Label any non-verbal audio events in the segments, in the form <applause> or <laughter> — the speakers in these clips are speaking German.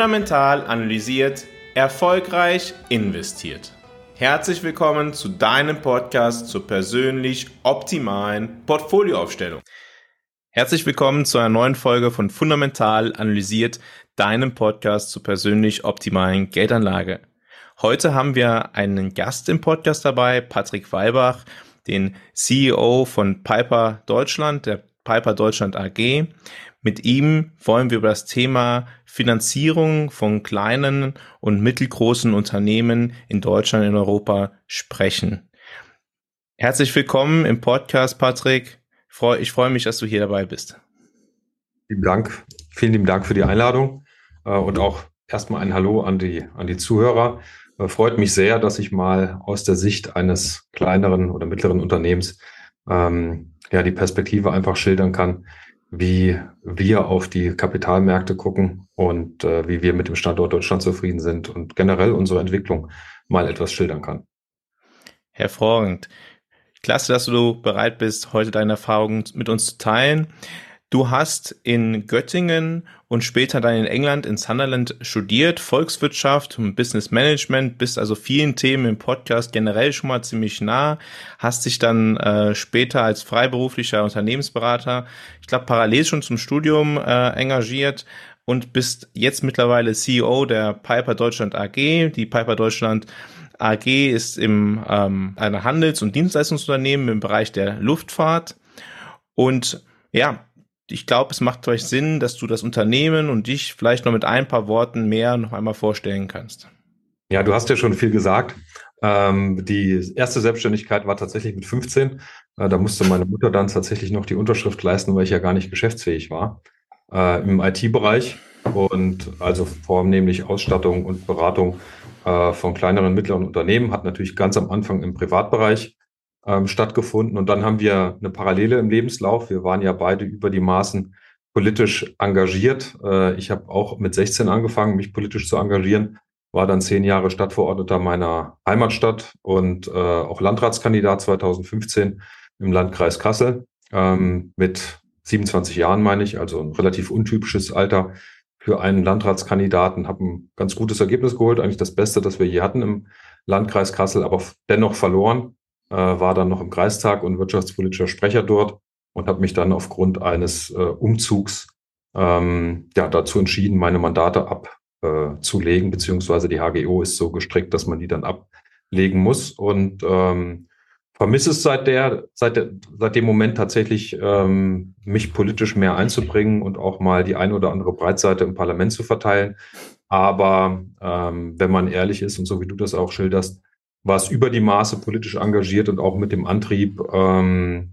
fundamental analysiert, erfolgreich investiert. Herzlich willkommen zu deinem Podcast zur persönlich optimalen Portfolioaufstellung. Herzlich willkommen zu einer neuen Folge von Fundamental analysiert, deinem Podcast zur persönlich optimalen Geldanlage. Heute haben wir einen Gast im Podcast dabei, Patrick Weibach, den CEO von Piper Deutschland, der Piper Deutschland AG. Mit ihm wollen wir über das Thema Finanzierung von kleinen und mittelgroßen Unternehmen in Deutschland und Europa sprechen. Herzlich willkommen im Podcast, Patrick. Ich freue mich, dass du hier dabei bist. Vielen Dank. Vielen lieben Dank für die Einladung äh, und auch erstmal ein Hallo an die, an die Zuhörer. Äh, freut mich sehr, dass ich mal aus der Sicht eines kleineren oder mittleren Unternehmens ähm, ja die Perspektive einfach schildern kann, wie wir auf die Kapitalmärkte gucken und äh, wie wir mit dem Standort Deutschland zufrieden sind und generell unsere Entwicklung mal etwas schildern kann. Hervorragend. Klasse, dass du bereit bist, heute deine Erfahrungen mit uns zu teilen. Du hast in Göttingen und später dann in England in Sunderland studiert, Volkswirtschaft und Business Management, bist also vielen Themen im Podcast generell schon mal ziemlich nah, hast dich dann äh, später als freiberuflicher Unternehmensberater, ich glaube parallel schon zum Studium äh, engagiert und bist jetzt mittlerweile CEO der Piper Deutschland AG. Die Piper Deutschland AG ist im ähm, einer Handels- und Dienstleistungsunternehmen im Bereich der Luftfahrt und ja, ich glaube, es macht euch Sinn, dass du das Unternehmen und dich vielleicht noch mit ein paar Worten mehr noch einmal vorstellen kannst. Ja, du hast ja schon viel gesagt. Ähm, die erste Selbstständigkeit war tatsächlich mit 15. Äh, da musste meine Mutter dann tatsächlich noch die Unterschrift leisten, weil ich ja gar nicht geschäftsfähig war äh, im IT-Bereich und also vornehmlich Ausstattung und Beratung äh, von kleineren und mittleren Unternehmen, hat natürlich ganz am Anfang im Privatbereich ähm, stattgefunden. Und dann haben wir eine Parallele im Lebenslauf. Wir waren ja beide über die Maßen politisch engagiert. Äh, ich habe auch mit 16 angefangen, mich politisch zu engagieren, war dann zehn Jahre Stadtverordneter meiner Heimatstadt und äh, auch Landratskandidat 2015 im Landkreis Kassel ähm, mit 27 Jahren, meine ich, also ein relativ untypisches Alter für einen Landratskandidaten, habe ein ganz gutes Ergebnis geholt, eigentlich das Beste, das wir je hatten im Landkreis Kassel, aber dennoch verloren äh, war dann noch im Kreistag und wirtschaftspolitischer Sprecher dort und habe mich dann aufgrund eines äh, Umzugs ähm, ja, dazu entschieden, meine Mandate abzulegen, äh, beziehungsweise die HGO ist so gestrickt, dass man die dann ablegen muss. Und ähm, vermisse es seit der, seit, der, seit dem Moment tatsächlich, ähm, mich politisch mehr einzubringen und auch mal die ein oder andere Breitseite im Parlament zu verteilen. Aber ähm, wenn man ehrlich ist und so wie du das auch schilderst, war es über die Maße politisch engagiert und auch mit dem Antrieb, ähm,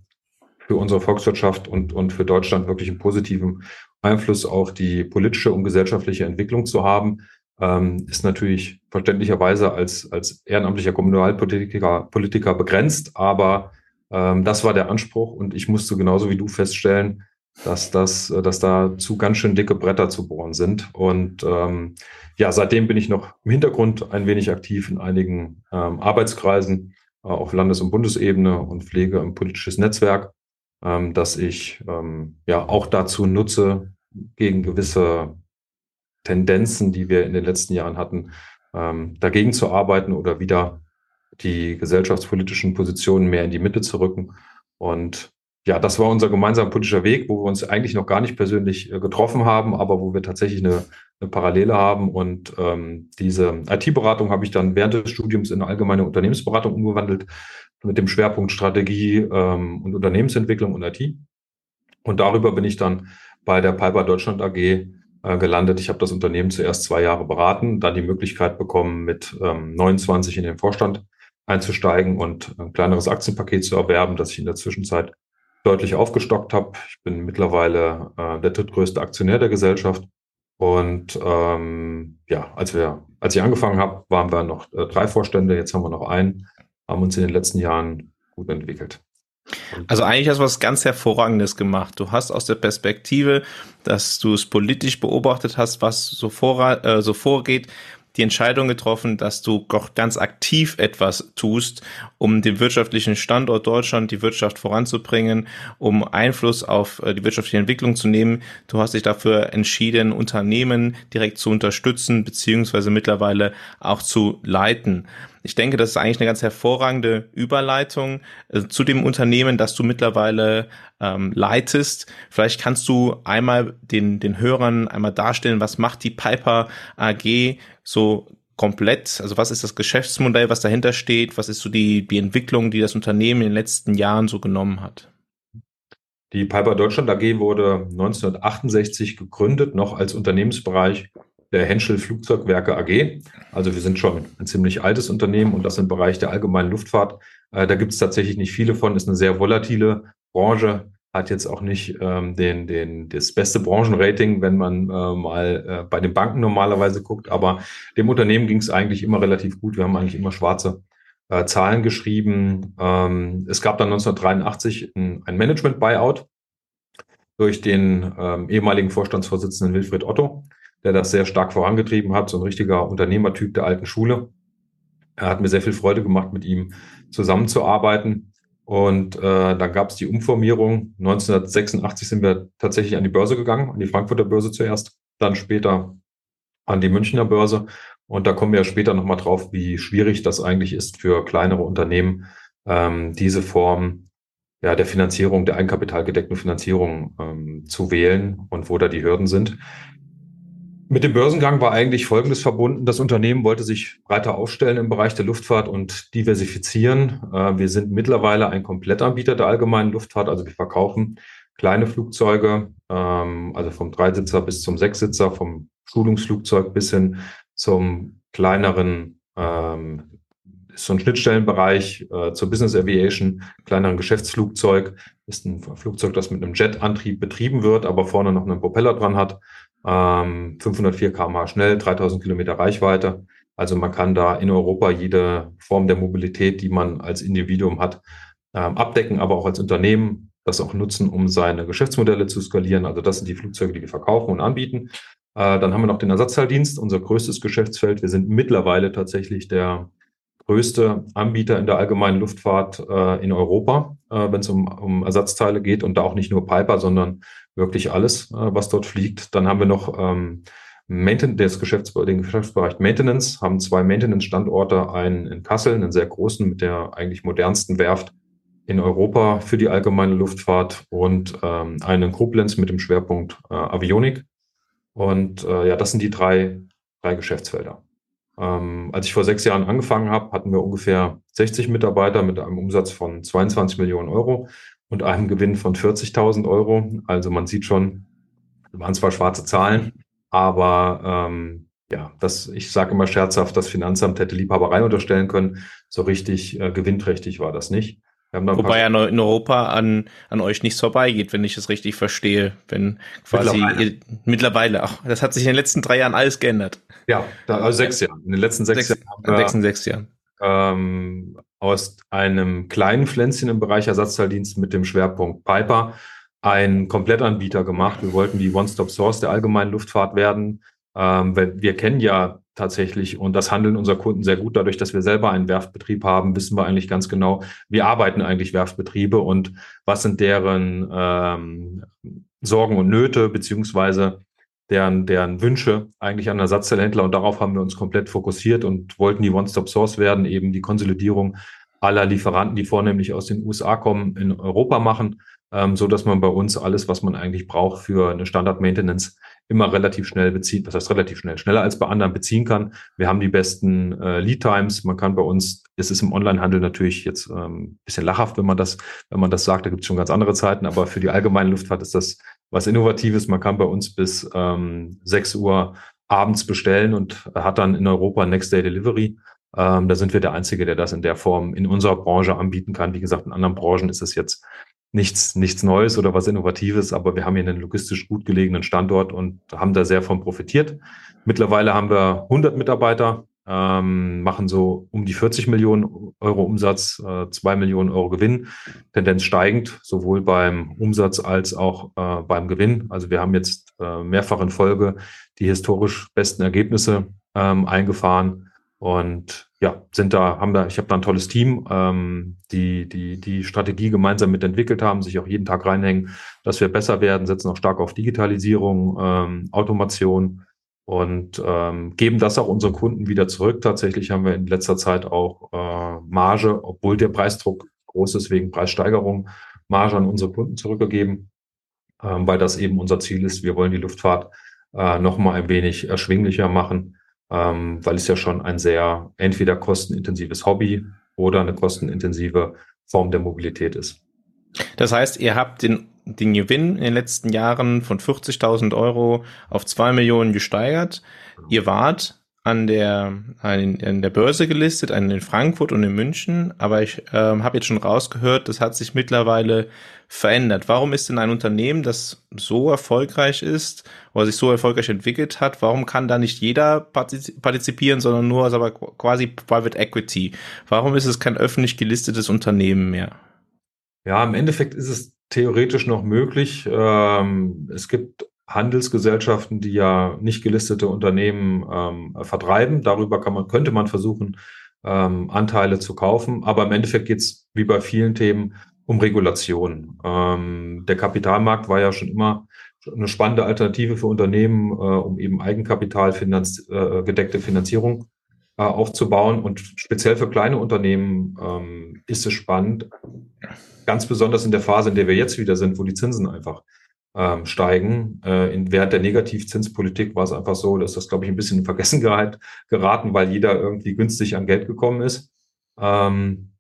für unsere Volkswirtschaft und, und für Deutschland wirklich einen positiven Einfluss auf die politische und gesellschaftliche Entwicklung zu haben, ähm, ist natürlich verständlicherweise als, als ehrenamtlicher Kommunalpolitiker Politiker begrenzt, aber ähm, das war der Anspruch und ich musste genauso wie du feststellen, dass das, dass da zu ganz schön dicke Bretter zu bohren sind. Und ähm, ja, seitdem bin ich noch im Hintergrund ein wenig aktiv in einigen ähm, Arbeitskreisen äh, auf Landes- und Bundesebene und pflege ein politisches Netzwerk, ähm, das ich ähm, ja auch dazu nutze, gegen gewisse Tendenzen, die wir in den letzten Jahren hatten, ähm, dagegen zu arbeiten oder wieder die gesellschaftspolitischen Positionen mehr in die Mitte zu rücken. Und ja, das war unser gemeinsamer politischer Weg, wo wir uns eigentlich noch gar nicht persönlich äh, getroffen haben, aber wo wir tatsächlich eine, eine Parallele haben. Und ähm, diese IT-Beratung habe ich dann während des Studiums in eine allgemeine Unternehmensberatung umgewandelt mit dem Schwerpunkt Strategie ähm, und Unternehmensentwicklung und IT. Und darüber bin ich dann bei der Piper Deutschland AG äh, gelandet. Ich habe das Unternehmen zuerst zwei Jahre beraten, dann die Möglichkeit bekommen, mit ähm, 29 in den Vorstand einzusteigen und ein kleineres Aktienpaket zu erwerben, das ich in der Zwischenzeit deutlich aufgestockt habe. Ich bin mittlerweile äh, der drittgrößte Aktionär der Gesellschaft. Und ähm, ja, als wir, als ich angefangen habe, waren wir noch äh, drei Vorstände, jetzt haben wir noch einen, haben uns in den letzten Jahren gut entwickelt. Also eigentlich hast du was ganz Hervorragendes gemacht. Du hast aus der Perspektive, dass du es politisch beobachtet hast, was so, vor, äh, so vorgeht, die Entscheidung getroffen, dass du doch ganz aktiv etwas tust, um den wirtschaftlichen Standort Deutschland, die Wirtschaft voranzubringen, um Einfluss auf äh, die wirtschaftliche Entwicklung zu nehmen. Du hast dich dafür entschieden, Unternehmen direkt zu unterstützen, beziehungsweise mittlerweile auch zu leiten. Ich denke, das ist eigentlich eine ganz hervorragende Überleitung äh, zu dem Unternehmen, das du mittlerweile ähm, leitest. Vielleicht kannst du einmal den, den Hörern einmal darstellen, was macht die Piper AG so komplett? Also was ist das Geschäftsmodell, was dahinter steht? Was ist so die, die Entwicklung, die das Unternehmen in den letzten Jahren so genommen hat? Die Piper Deutschland AG wurde 1968 gegründet, noch als Unternehmensbereich der Henschel Flugzeugwerke AG. Also wir sind schon ein ziemlich altes Unternehmen und das im Bereich der allgemeinen Luftfahrt. Äh, da gibt es tatsächlich nicht viele von, ist eine sehr volatile Branche, hat jetzt auch nicht ähm, den, den, das beste Branchenrating, wenn man äh, mal äh, bei den Banken normalerweise guckt. Aber dem Unternehmen ging es eigentlich immer relativ gut. Wir haben eigentlich immer schwarze äh, Zahlen geschrieben. Ähm, es gab dann 1983 ein, ein Management-Buyout durch den ähm, ehemaligen Vorstandsvorsitzenden Wilfried Otto der das sehr stark vorangetrieben hat, so ein richtiger Unternehmertyp der alten Schule. Er hat mir sehr viel Freude gemacht, mit ihm zusammenzuarbeiten. Und äh, dann gab es die Umformierung. 1986 sind wir tatsächlich an die Börse gegangen, an die Frankfurter Börse zuerst, dann später an die Münchner Börse. Und da kommen wir später nochmal drauf, wie schwierig das eigentlich ist für kleinere Unternehmen, ähm, diese Form ja, der Finanzierung, der eigenkapitalgedeckten Finanzierung ähm, zu wählen und wo da die Hürden sind. Mit dem Börsengang war eigentlich Folgendes verbunden. Das Unternehmen wollte sich breiter aufstellen im Bereich der Luftfahrt und diversifizieren. Äh, wir sind mittlerweile ein Komplettanbieter der allgemeinen Luftfahrt. Also wir verkaufen kleine Flugzeuge, ähm, also vom Dreisitzer bis zum Sechssitzer, vom Schulungsflugzeug bis hin zum kleineren, ähm, so ein Schnittstellenbereich äh, zur Business Aviation, kleineren Geschäftsflugzeug. Ist ein Flugzeug, das mit einem Jetantrieb betrieben wird, aber vorne noch einen Propeller dran hat ähm, 504 km schnell, 3000 Kilometer Reichweite. Also man kann da in Europa jede Form der Mobilität, die man als Individuum hat, ähm, abdecken, aber auch als Unternehmen das auch nutzen, um seine Geschäftsmodelle zu skalieren. Also das sind die Flugzeuge, die wir verkaufen und anbieten. Äh, dann haben wir noch den Ersatzteildienst, unser größtes Geschäftsfeld. Wir sind mittlerweile tatsächlich der größte Anbieter in der allgemeinen Luftfahrt äh, in Europa, äh, wenn es um, um Ersatzteile geht und da auch nicht nur Piper, sondern wirklich alles, äh, was dort fliegt. Dann haben wir noch ähm, Mainten des Geschäfts den Geschäftsbereich Maintenance, haben zwei Maintenance-Standorte, einen in Kassel, einen sehr großen mit der eigentlich modernsten Werft in Europa für die allgemeine Luftfahrt und ähm, einen in Koblenz mit dem Schwerpunkt äh, Avionik. Und äh, ja, das sind die drei, drei Geschäftsfelder. Ähm, als ich vor sechs Jahren angefangen habe, hatten wir ungefähr 60 Mitarbeiter mit einem Umsatz von 22 Millionen Euro und einem Gewinn von 40.000 Euro. Also man sieht schon, waren zwar schwarze Zahlen, aber ähm, ja, das, ich sage immer scherzhaft, das Finanzamt hätte Liebhaberei unterstellen können. So richtig äh, gewinnträchtig war das nicht. Wobei ja in Europa an, an euch nichts vorbeigeht, wenn ich es richtig verstehe. Wenn quasi mittlerweile. Ihr, mittlerweile auch. Das hat sich in den letzten drei Jahren alles geändert. Ja, da, also sechs Jahren. In den letzten sechs, sechs Jahren. In den letzten sechs Jahren. Ähm, aus einem kleinen Pflänzchen im Bereich Ersatzteildienst mit dem Schwerpunkt Piper ein Komplettanbieter gemacht. Wir wollten die One-Stop-Source der allgemeinen Luftfahrt werden. Ähm, wir kennen ja tatsächlich und das handeln unserer Kunden sehr gut. Dadurch, dass wir selber einen Werftbetrieb haben, wissen wir eigentlich ganz genau, wie arbeiten eigentlich Werftbetriebe und was sind deren ähm, Sorgen und Nöte, beziehungsweise deren, deren Wünsche eigentlich an Ersatzteilhändler und darauf haben wir uns komplett fokussiert und wollten die One-Stop-Source werden, eben die Konsolidierung aller Lieferanten, die vornehmlich aus den USA kommen, in Europa machen, ähm, so dass man bei uns alles, was man eigentlich braucht für eine Standard-Maintenance, immer relativ schnell bezieht. Das heißt relativ schnell, schneller als bei anderen beziehen kann. Wir haben die besten äh, Lead Times. Man kann bei uns, es ist im Onlinehandel natürlich jetzt ähm, bisschen lachhaft, wenn man das, wenn man das sagt. Da gibt es schon ganz andere Zeiten, aber für die allgemeine Luftfahrt ist das was Innovatives. Man kann bei uns bis ähm, 6 Uhr abends bestellen und hat dann in Europa Next Day Delivery. Ähm, da sind wir der Einzige, der das in der Form in unserer Branche anbieten kann. Wie gesagt, in anderen Branchen ist es jetzt nichts, nichts Neues oder was Innovatives, aber wir haben hier einen logistisch gut gelegenen Standort und haben da sehr von profitiert. Mittlerweile haben wir 100 Mitarbeiter, ähm, machen so um die 40 Millionen Euro Umsatz, äh, 2 Millionen Euro Gewinn, Tendenz steigend, sowohl beim Umsatz als auch äh, beim Gewinn. Also wir haben jetzt äh, mehrfach in Folge die historisch besten Ergebnisse ähm, eingefahren und ja, sind da, haben da, ich habe da ein tolles Team, ähm, die, die die Strategie gemeinsam mitentwickelt haben, sich auch jeden Tag reinhängen, dass wir besser werden, setzen auch stark auf Digitalisierung, ähm, Automation und ähm, geben das auch unseren Kunden wieder zurück. Tatsächlich haben wir in letzter Zeit auch äh, Marge, obwohl der Preisdruck groß ist wegen Preissteigerung, Marge an unsere Kunden zurückgegeben, ähm, weil das eben unser Ziel ist. Wir wollen die Luftfahrt äh, noch mal ein wenig erschwinglicher machen ähm, weil es ja schon ein sehr entweder kostenintensives Hobby oder eine kostenintensive Form der Mobilität ist. Das heißt, ihr habt den, den Gewinn in den letzten Jahren von 40.000 Euro auf zwei Millionen gesteigert. Ihr wart an der, an, der Börse gelistet, einen in Frankfurt und in München, aber ich äh, habe jetzt schon rausgehört, das hat sich mittlerweile verändert. Warum ist denn ein Unternehmen, das so erfolgreich ist oder sich so erfolgreich entwickelt hat, warum kann da nicht jeder partizipieren, sondern nur aber quasi Private Equity? Warum ist es kein öffentlich gelistetes Unternehmen mehr? Ja, im Endeffekt ist es theoretisch noch möglich. Ähm, es gibt Handelsgesellschaften, die ja nicht gelistete Unternehmen ähm, vertreiben. Darüber kann man, könnte man versuchen, ähm, Anteile zu kaufen. Aber im Endeffekt geht es wie bei vielen Themen um Regulation. Ähm, der Kapitalmarkt war ja schon immer eine spannende Alternative für Unternehmen, äh, um eben Eigenkapital finanz äh, gedeckte Finanzierung äh, aufzubauen. Und speziell für kleine Unternehmen ähm, ist es spannend, ganz besonders in der Phase, in der wir jetzt wieder sind, wo die Zinsen einfach ähm, steigen. Äh, während der Negativzinspolitik war es einfach so, dass das, glaube ich, ein bisschen in Vergessenheit <laughs> geraten, weil jeder irgendwie günstig an Geld gekommen ist. Ähm,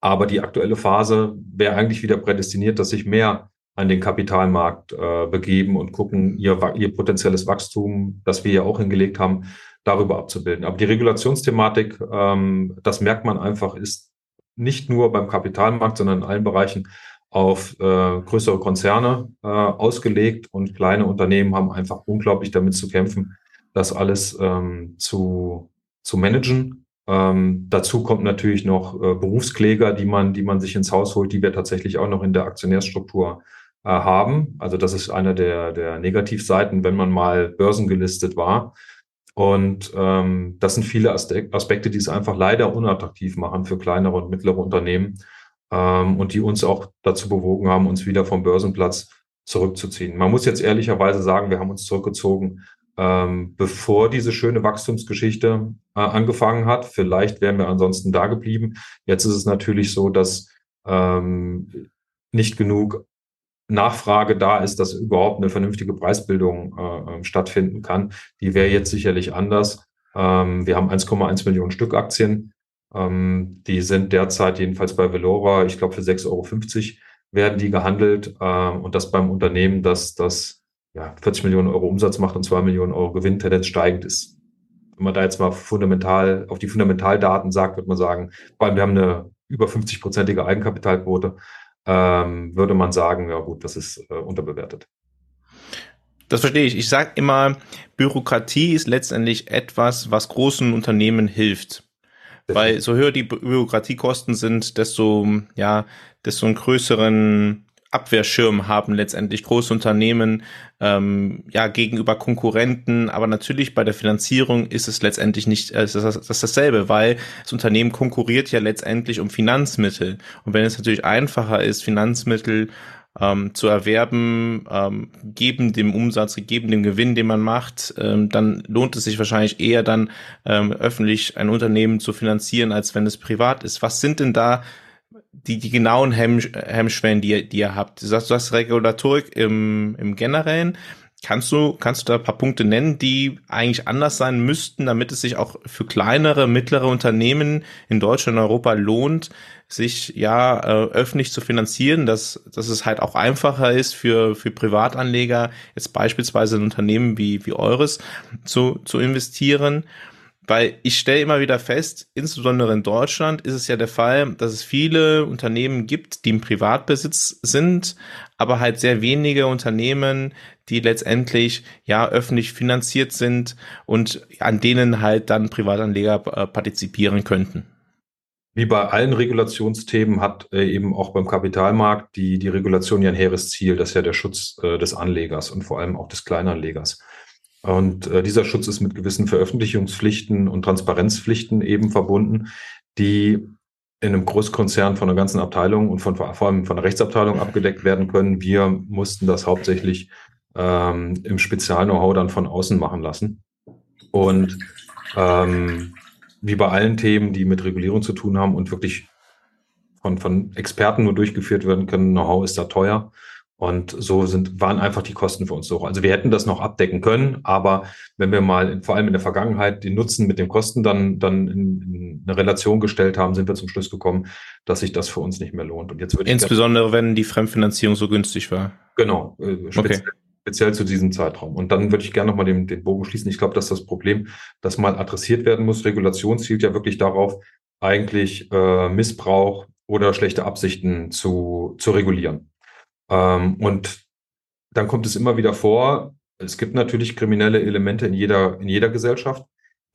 aber die aktuelle Phase wäre eigentlich wieder prädestiniert, dass sich mehr an den Kapitalmarkt äh, begeben und gucken, ihr, ihr potenzielles Wachstum, das wir ja auch hingelegt haben, darüber abzubilden. Aber die Regulationsthematik, ähm, das merkt man einfach, ist nicht nur beim Kapitalmarkt, sondern in allen Bereichen auf äh, größere Konzerne äh, ausgelegt und kleine Unternehmen haben einfach unglaublich damit zu kämpfen, das alles ähm, zu, zu managen. Ähm, dazu kommt natürlich noch äh, Berufskläger, die man, die man sich ins Haus holt, die wir tatsächlich auch noch in der Aktionärsstruktur äh, haben. Also das ist eine der, der Negativseiten, wenn man mal börsengelistet war. Und ähm, das sind viele Aspekte, die es einfach leider unattraktiv machen für kleinere und mittlere Unternehmen ähm, und die uns auch dazu bewogen haben, uns wieder vom Börsenplatz zurückzuziehen. Man muss jetzt ehrlicherweise sagen, wir haben uns zurückgezogen, ähm, bevor diese schöne Wachstumsgeschichte äh, angefangen hat. Vielleicht wären wir ansonsten da geblieben. Jetzt ist es natürlich so, dass ähm, nicht genug Nachfrage da ist, dass überhaupt eine vernünftige Preisbildung äh, ähm, stattfinden kann. Die wäre jetzt sicherlich anders. Ähm, wir haben 1,1 Millionen Stück Aktien. Ähm, die sind derzeit jedenfalls bei Velora, ich glaube, für 6,50 Euro werden die gehandelt. Ähm, und das beim Unternehmen, das, das ja, 40 Millionen Euro Umsatz macht und 2 Millionen Euro Gewinn, Tendenz steigend ist. Wenn man da jetzt mal fundamental auf die Fundamentaldaten sagt, würde man sagen, vor allem wir haben eine über 50-prozentige Eigenkapitalquote, ähm, würde man sagen, ja gut, das ist äh, unterbewertet. Das verstehe ich. Ich sage immer, Bürokratie ist letztendlich etwas, was großen Unternehmen hilft. Weil so höher die Bürokratiekosten sind, desto, ja, desto einen größeren Abwehrschirm haben letztendlich große Unternehmen ähm, ja gegenüber Konkurrenten, aber natürlich bei der Finanzierung ist es letztendlich nicht äh, ist das, das ist dasselbe, weil das Unternehmen konkurriert ja letztendlich um Finanzmittel. Und wenn es natürlich einfacher ist Finanzmittel ähm, zu erwerben, ähm, geben dem Umsatz, geben dem Gewinn, den man macht, ähm, dann lohnt es sich wahrscheinlich eher dann ähm, öffentlich ein Unternehmen zu finanzieren, als wenn es privat ist. Was sind denn da die, die genauen Hemm, Hemmschwellen, die, die ihr habt? Du sagst, du hast Regulatorik im, im Generellen. Kannst du, kannst du da ein paar Punkte nennen, die eigentlich anders sein müssten, damit es sich auch für kleinere, mittlere Unternehmen in Deutschland und Europa lohnt, sich ja äh, öffentlich zu finanzieren, dass, dass es halt auch einfacher ist für, für Privatanleger, jetzt beispielsweise ein Unternehmen wie, wie eures zu, zu investieren? Weil ich stelle immer wieder fest, insbesondere in Deutschland ist es ja der Fall, dass es viele Unternehmen gibt, die im Privatbesitz sind, aber halt sehr wenige Unternehmen, die letztendlich ja öffentlich finanziert sind und an denen halt dann Privatanleger äh, partizipieren könnten. Wie bei allen Regulationsthemen hat äh, eben auch beim Kapitalmarkt die, die Regulation ja ein hehres Ziel, das ist ja der Schutz äh, des Anlegers und vor allem auch des Kleinanlegers. Und äh, dieser Schutz ist mit gewissen Veröffentlichungspflichten und Transparenzpflichten eben verbunden, die in einem Großkonzern von einer ganzen Abteilung und von vor allem von der Rechtsabteilung abgedeckt werden können. Wir mussten das hauptsächlich ähm, im Spezial-Know-how dann von außen machen lassen. Und ähm, wie bei allen Themen, die mit Regulierung zu tun haben und wirklich von, von Experten nur durchgeführt werden können, Know-how ist da teuer. Und so sind, waren einfach die Kosten für uns so. Also wir hätten das noch abdecken können, aber wenn wir mal vor allem in der Vergangenheit den Nutzen mit den Kosten dann, dann in, in eine Relation gestellt haben, sind wir zum Schluss gekommen, dass sich das für uns nicht mehr lohnt. Und jetzt würde Insbesondere wenn die Fremdfinanzierung so günstig war. Genau, äh, speziell, okay. speziell zu diesem Zeitraum. Und dann würde ich gerne nochmal den, den Bogen schließen. Ich glaube, dass das Problem, das mal adressiert werden muss, Regulation zielt ja wirklich darauf, eigentlich äh, Missbrauch oder schlechte Absichten zu, zu regulieren. Ähm, und dann kommt es immer wieder vor, es gibt natürlich kriminelle Elemente in jeder, in jeder Gesellschaft,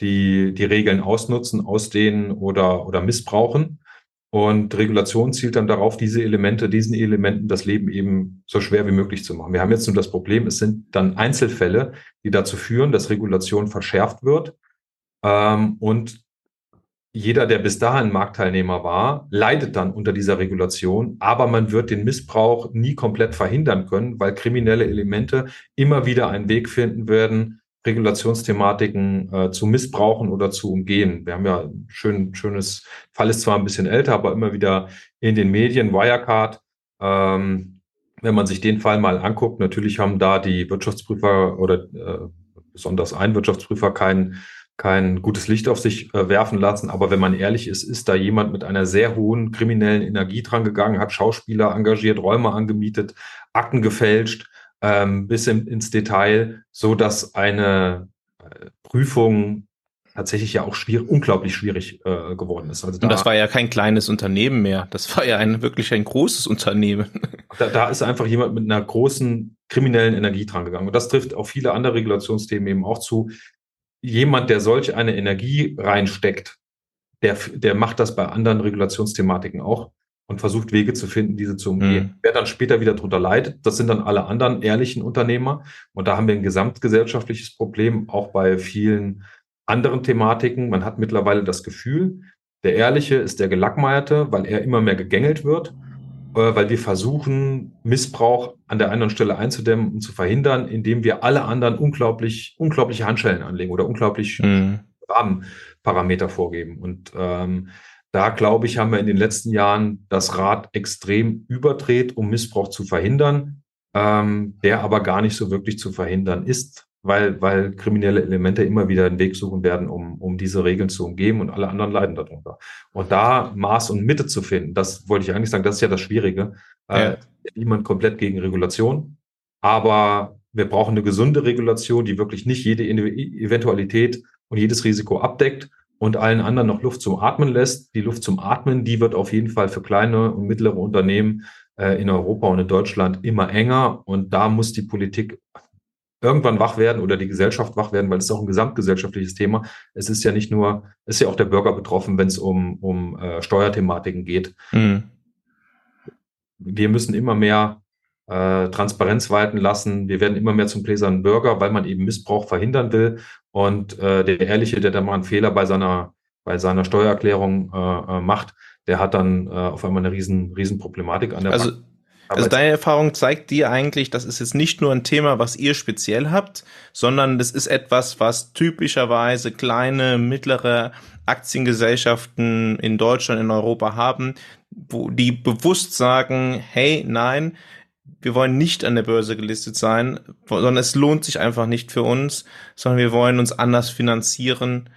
die die Regeln ausnutzen, ausdehnen oder, oder missbrauchen. Und Regulation zielt dann darauf, diese Elemente, diesen Elementen das Leben eben so schwer wie möglich zu machen. Wir haben jetzt nur das Problem, es sind dann Einzelfälle, die dazu führen, dass Regulation verschärft wird ähm, und jeder, der bis dahin Marktteilnehmer war, leidet dann unter dieser Regulation, aber man wird den Missbrauch nie komplett verhindern können, weil kriminelle Elemente immer wieder einen Weg finden werden, Regulationsthematiken äh, zu missbrauchen oder zu umgehen. Wir haben ja ein schön, schönes Fall ist zwar ein bisschen älter, aber immer wieder in den Medien, Wirecard. Ähm, wenn man sich den Fall mal anguckt, natürlich haben da die Wirtschaftsprüfer oder äh, besonders ein Wirtschaftsprüfer keinen kein gutes Licht auf sich äh, werfen lassen. Aber wenn man ehrlich ist, ist da jemand mit einer sehr hohen kriminellen Energie dran gegangen, hat Schauspieler engagiert, Räume angemietet, Akten gefälscht, ähm, bis in, ins Detail, so dass eine äh, Prüfung tatsächlich ja auch schwierig, unglaublich schwierig äh, geworden ist. Also da, Und das war ja kein kleines Unternehmen mehr. Das war ja ein wirklich ein großes Unternehmen. <laughs> Da, da ist einfach jemand mit einer großen kriminellen Energie dran gegangen. Und das trifft auf viele andere Regulationsthemen eben auch zu jemand, der solch eine Energie reinsteckt, der, der macht das bei anderen Regulationsthematiken auch und versucht Wege zu finden, diese zu umgehen. Mhm. Wer dann später wieder drunter leidet, das sind dann alle anderen ehrlichen Unternehmer. Und da haben wir ein gesamtgesellschaftliches Problem, auch bei vielen anderen Thematiken. Man hat mittlerweile das Gefühl, der Ehrliche ist der Gelackmeierte, weil er immer mehr gegängelt wird. Äh, weil wir versuchen, Missbrauch an der anderen Stelle einzudämmen und zu verhindern, indem wir alle anderen unglaublich, unglaubliche Handschellen anlegen oder unglaublich mhm. Rahmenparameter vorgeben. Und ähm, da, glaube ich, haben wir in den letzten Jahren das Rad extrem überdreht, um Missbrauch zu verhindern, ähm, der aber gar nicht so wirklich zu verhindern ist weil, weil kriminelle Elemente immer wieder einen Weg suchen werden, um, um diese Regeln zu umgehen und alle anderen leiden darunter. Und da Maß und Mitte zu finden, das wollte ich eigentlich sagen, das ist ja das Schwierige. Äh, ja. Äh, niemand komplett gegen Regulation, aber wir brauchen eine gesunde Regulation, die wirklich nicht jede Eventualität und jedes Risiko abdeckt und allen anderen noch Luft zum Atmen lässt. Die Luft zum Atmen, die wird auf jeden Fall für kleine und mittlere Unternehmen äh, in Europa und in Deutschland immer enger. Und da muss die Politik irgendwann wach werden oder die Gesellschaft wach werden, weil es ist auch ein gesamtgesellschaftliches Thema. Es ist ja nicht nur, es ist ja auch der Bürger betroffen, wenn es um, um äh, Steuerthematiken geht. Mhm. Wir müssen immer mehr äh, Transparenz walten lassen. Wir werden immer mehr zum gläsernen Bürger, weil man eben Missbrauch verhindern will. Und äh, der Ehrliche, der da mal einen Fehler bei seiner, bei seiner Steuererklärung äh, äh macht, der hat dann äh, auf einmal eine riesen, riesen Problematik an der also, Bank. Aber also deine Erfahrung zeigt dir eigentlich, das ist jetzt nicht nur ein Thema, was ihr speziell habt, sondern das ist etwas, was typischerweise kleine, mittlere Aktiengesellschaften in Deutschland, in Europa haben, wo die bewusst sagen, hey, nein, wir wollen nicht an der Börse gelistet sein, sondern es lohnt sich einfach nicht für uns, sondern wir wollen uns anders finanzieren,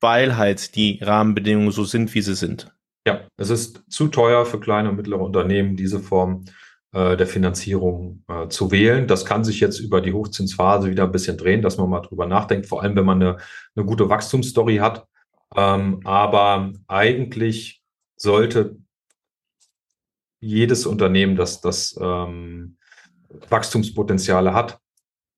weil halt die Rahmenbedingungen so sind, wie sie sind. Ja, es ist zu teuer für kleine und mittlere Unternehmen, diese Form äh, der Finanzierung äh, zu wählen. Das kann sich jetzt über die Hochzinsphase wieder ein bisschen drehen, dass man mal drüber nachdenkt, vor allem wenn man eine, eine gute Wachstumsstory hat. Ähm, aber eigentlich sollte jedes Unternehmen, das, das ähm, Wachstumspotenziale hat,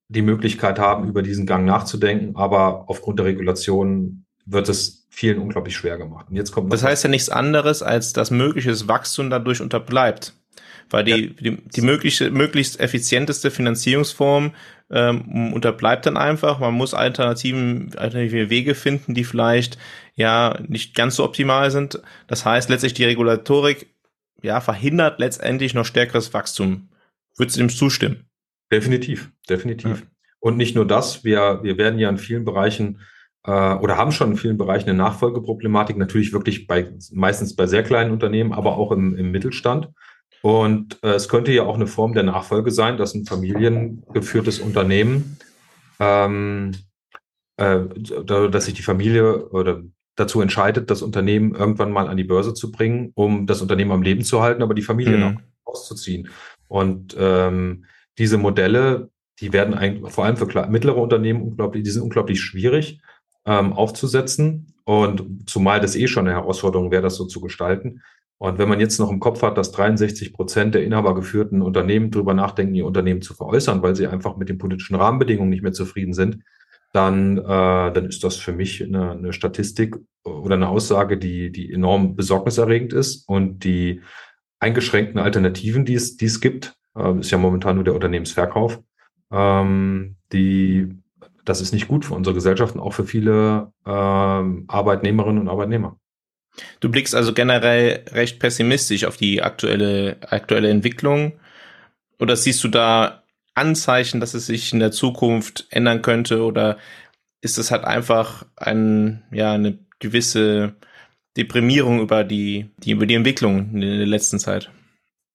die Möglichkeit haben, über diesen Gang nachzudenken. Aber aufgrund der Regulation wird es vielen unglaublich schwer gemacht. Und jetzt kommt das heißt ja nichts anderes, als dass mögliches Wachstum dadurch unterbleibt. Weil die, ja. die, die mögliche, möglichst effizienteste Finanzierungsform ähm, unterbleibt dann einfach. Man muss Alternativen, alternative Wege finden, die vielleicht ja nicht ganz so optimal sind. Das heißt, letztlich die Regulatorik ja verhindert letztendlich noch stärkeres Wachstum. Würdest du dem zustimmen? Definitiv, definitiv. Ja. Und nicht nur das, wir, wir werden ja in vielen Bereichen oder haben schon in vielen Bereichen eine Nachfolgeproblematik, natürlich wirklich bei meistens bei sehr kleinen Unternehmen, aber auch im, im Mittelstand. Und äh, es könnte ja auch eine Form der Nachfolge sein, dass ein familiengeführtes Unternehmen, ähm, äh, dass sich die Familie oder dazu entscheidet, das Unternehmen irgendwann mal an die Börse zu bringen, um das Unternehmen am Leben zu halten, aber die Familie mhm. noch auszuziehen. Und ähm, diese Modelle, die werden eigentlich vor allem für mittlere Unternehmen unglaublich, die sind unglaublich schwierig ähm, aufzusetzen. Und zumal das eh schon eine Herausforderung wäre, das so zu gestalten. Und wenn man jetzt noch im Kopf hat, dass 63 Prozent der inhabergeführten Unternehmen darüber nachdenken, ihr Unternehmen zu veräußern, weil sie einfach mit den politischen Rahmenbedingungen nicht mehr zufrieden sind, dann, äh, dann ist das für mich eine, eine Statistik oder eine Aussage, die, die enorm besorgniserregend ist und die eingeschränkten Alternativen, die es, die es gibt, äh, ist ja momentan nur der Unternehmensverkauf, ähm, die, das ist nicht gut für unsere Gesellschaft und auch für viele äh, Arbeitnehmerinnen und Arbeitnehmer. Du blickst also generell recht pessimistisch auf die aktuelle, aktuelle Entwicklung. Oder siehst du da Anzeichen, dass es sich in der Zukunft ändern könnte? Oder ist es halt einfach ein, ja, eine gewisse Deprimierung über die, die, über die Entwicklung in der letzten Zeit?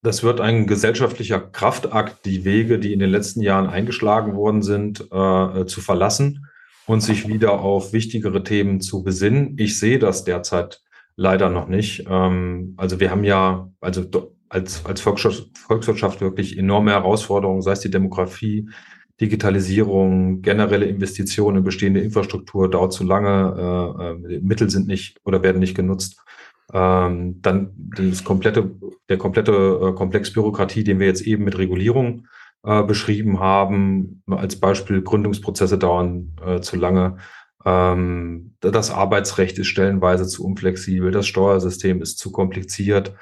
Das wird ein gesellschaftlicher Kraftakt, die Wege, die in den letzten Jahren eingeschlagen worden sind, äh, zu verlassen und sich wieder auf wichtigere Themen zu besinnen. Ich sehe das derzeit leider noch nicht. Ähm, also wir haben ja, also als, als Volkswirtschaft wirklich enorme Herausforderungen, sei es die Demografie, Digitalisierung, generelle Investitionen in bestehende Infrastruktur dauert zu lange, äh, äh, Mittel sind nicht oder werden nicht genutzt. Ähm, dann das komplette, der komplette äh, Komplex Bürokratie, den wir jetzt eben mit Regulierung äh, beschrieben haben, als Beispiel Gründungsprozesse dauern äh, zu lange. Ähm, das Arbeitsrecht ist stellenweise zu unflexibel, das Steuersystem ist zu kompliziert,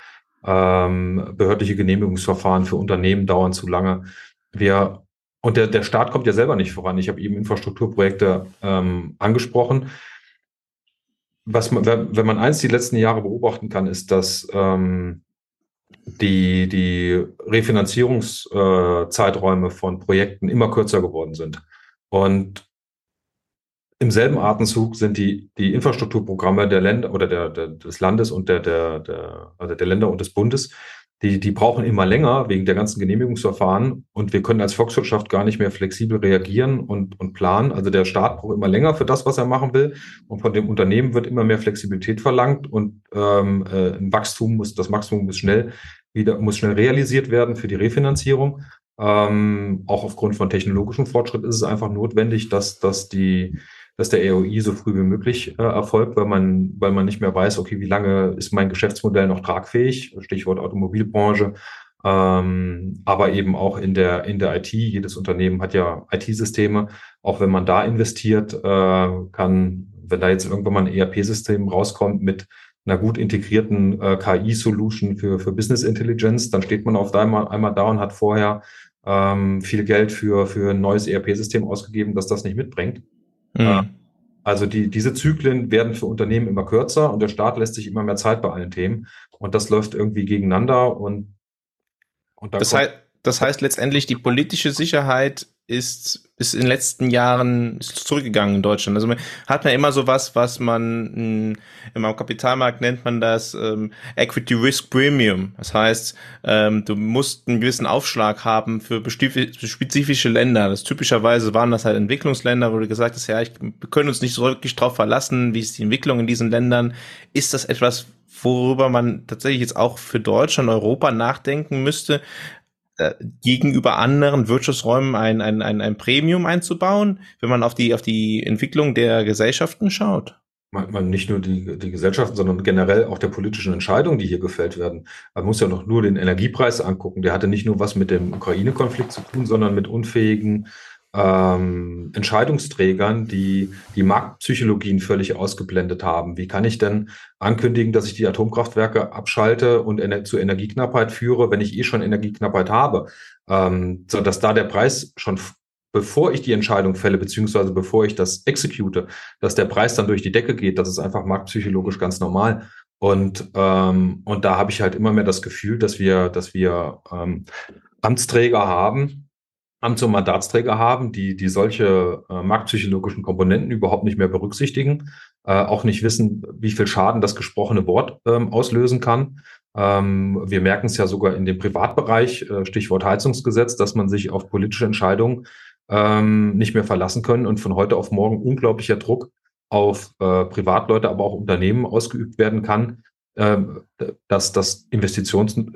ähm, behördliche Genehmigungsverfahren für Unternehmen dauern zu lange. Wir und der, der Staat kommt ja selber nicht voran. Ich habe eben Infrastrukturprojekte ähm, angesprochen. Was man, wenn man eins die letzten Jahre beobachten kann, ist, dass ähm, die, die Refinanzierungszeiträume äh, von Projekten immer kürzer geworden sind. Und im selben Atemzug sind die, die Infrastrukturprogramme der Länder oder der, der, des Landes und der, der, der, also der Länder und des Bundes, die, die brauchen immer länger wegen der ganzen Genehmigungsverfahren und wir können als Volkswirtschaft gar nicht mehr flexibel reagieren und, und planen. Also der Staat braucht immer länger für das, was er machen will und von dem Unternehmen wird immer mehr Flexibilität verlangt und ähm, äh, ein Wachstum muss, das Wachstum muss schnell wieder, muss schnell realisiert werden für die Refinanzierung. Ähm, auch aufgrund von technologischem Fortschritt ist es einfach notwendig, dass, dass die dass der EOI so früh wie möglich äh, erfolgt, weil man, weil man nicht mehr weiß, okay, wie lange ist mein Geschäftsmodell noch tragfähig, Stichwort Automobilbranche, ähm, aber eben auch in der, in der IT. Jedes Unternehmen hat ja IT-Systeme. Auch wenn man da investiert, äh, kann, wenn da jetzt irgendwann mal ein ERP-System rauskommt mit einer gut integrierten äh, KI-Solution für, für Business Intelligence, dann steht man auf einmal, einmal da und hat vorher ähm, viel Geld für, für ein neues ERP-System ausgegeben, das das nicht mitbringt. Mhm. Also die, diese Zyklen werden für Unternehmen immer kürzer und der Staat lässt sich immer mehr Zeit bei allen Themen. Und das läuft irgendwie gegeneinander und, und das, heißt, das heißt letztendlich, die politische Sicherheit ist ist in den letzten Jahren zurückgegangen in Deutschland. Also man hat man immer so was, was man hm, im Kapitalmarkt nennt man das ähm, Equity Risk Premium. Das heißt, ähm, du musst einen gewissen Aufschlag haben für spezifische Länder. Das typischerweise waren das halt Entwicklungsländer, wo du gesagt hast, ja, ich, wir können uns nicht so wirklich darauf verlassen, wie ist die Entwicklung in diesen Ländern. Ist das etwas, worüber man tatsächlich jetzt auch für Deutschland, Europa nachdenken müsste, gegenüber anderen Wirtschaftsräumen ein, ein, ein, ein Premium einzubauen, wenn man auf die, auf die Entwicklung der Gesellschaften schaut? Man, man nicht nur die, die Gesellschaften, sondern generell auch der politischen Entscheidungen, die hier gefällt werden. Man muss ja noch nur den Energiepreis angucken. Der hatte nicht nur was mit dem Ukraine-Konflikt zu tun, sondern mit unfähigen ähm, Entscheidungsträgern, die die Marktpsychologien völlig ausgeblendet haben. Wie kann ich denn ankündigen, dass ich die Atomkraftwerke abschalte und ener zu Energieknappheit führe, wenn ich eh schon Energieknappheit habe, ähm, so dass da der Preis schon bevor ich die Entscheidung fälle, beziehungsweise bevor ich das execute, dass der Preis dann durch die Decke geht, das ist einfach marktpsychologisch ganz normal. Und, ähm, und da habe ich halt immer mehr das Gefühl, dass wir, dass wir ähm, Amtsträger haben, Amts- und Mandatsträger haben, die, die solche äh, marktpsychologischen Komponenten überhaupt nicht mehr berücksichtigen, äh, auch nicht wissen, wie viel Schaden das gesprochene Wort ähm, auslösen kann. Ähm, wir merken es ja sogar in dem Privatbereich, äh, Stichwort Heizungsgesetz, dass man sich auf politische Entscheidungen ähm, nicht mehr verlassen können und von heute auf morgen unglaublicher Druck auf äh, Privatleute, aber auch Unternehmen ausgeübt werden kann, äh, dass das Investitionsmittel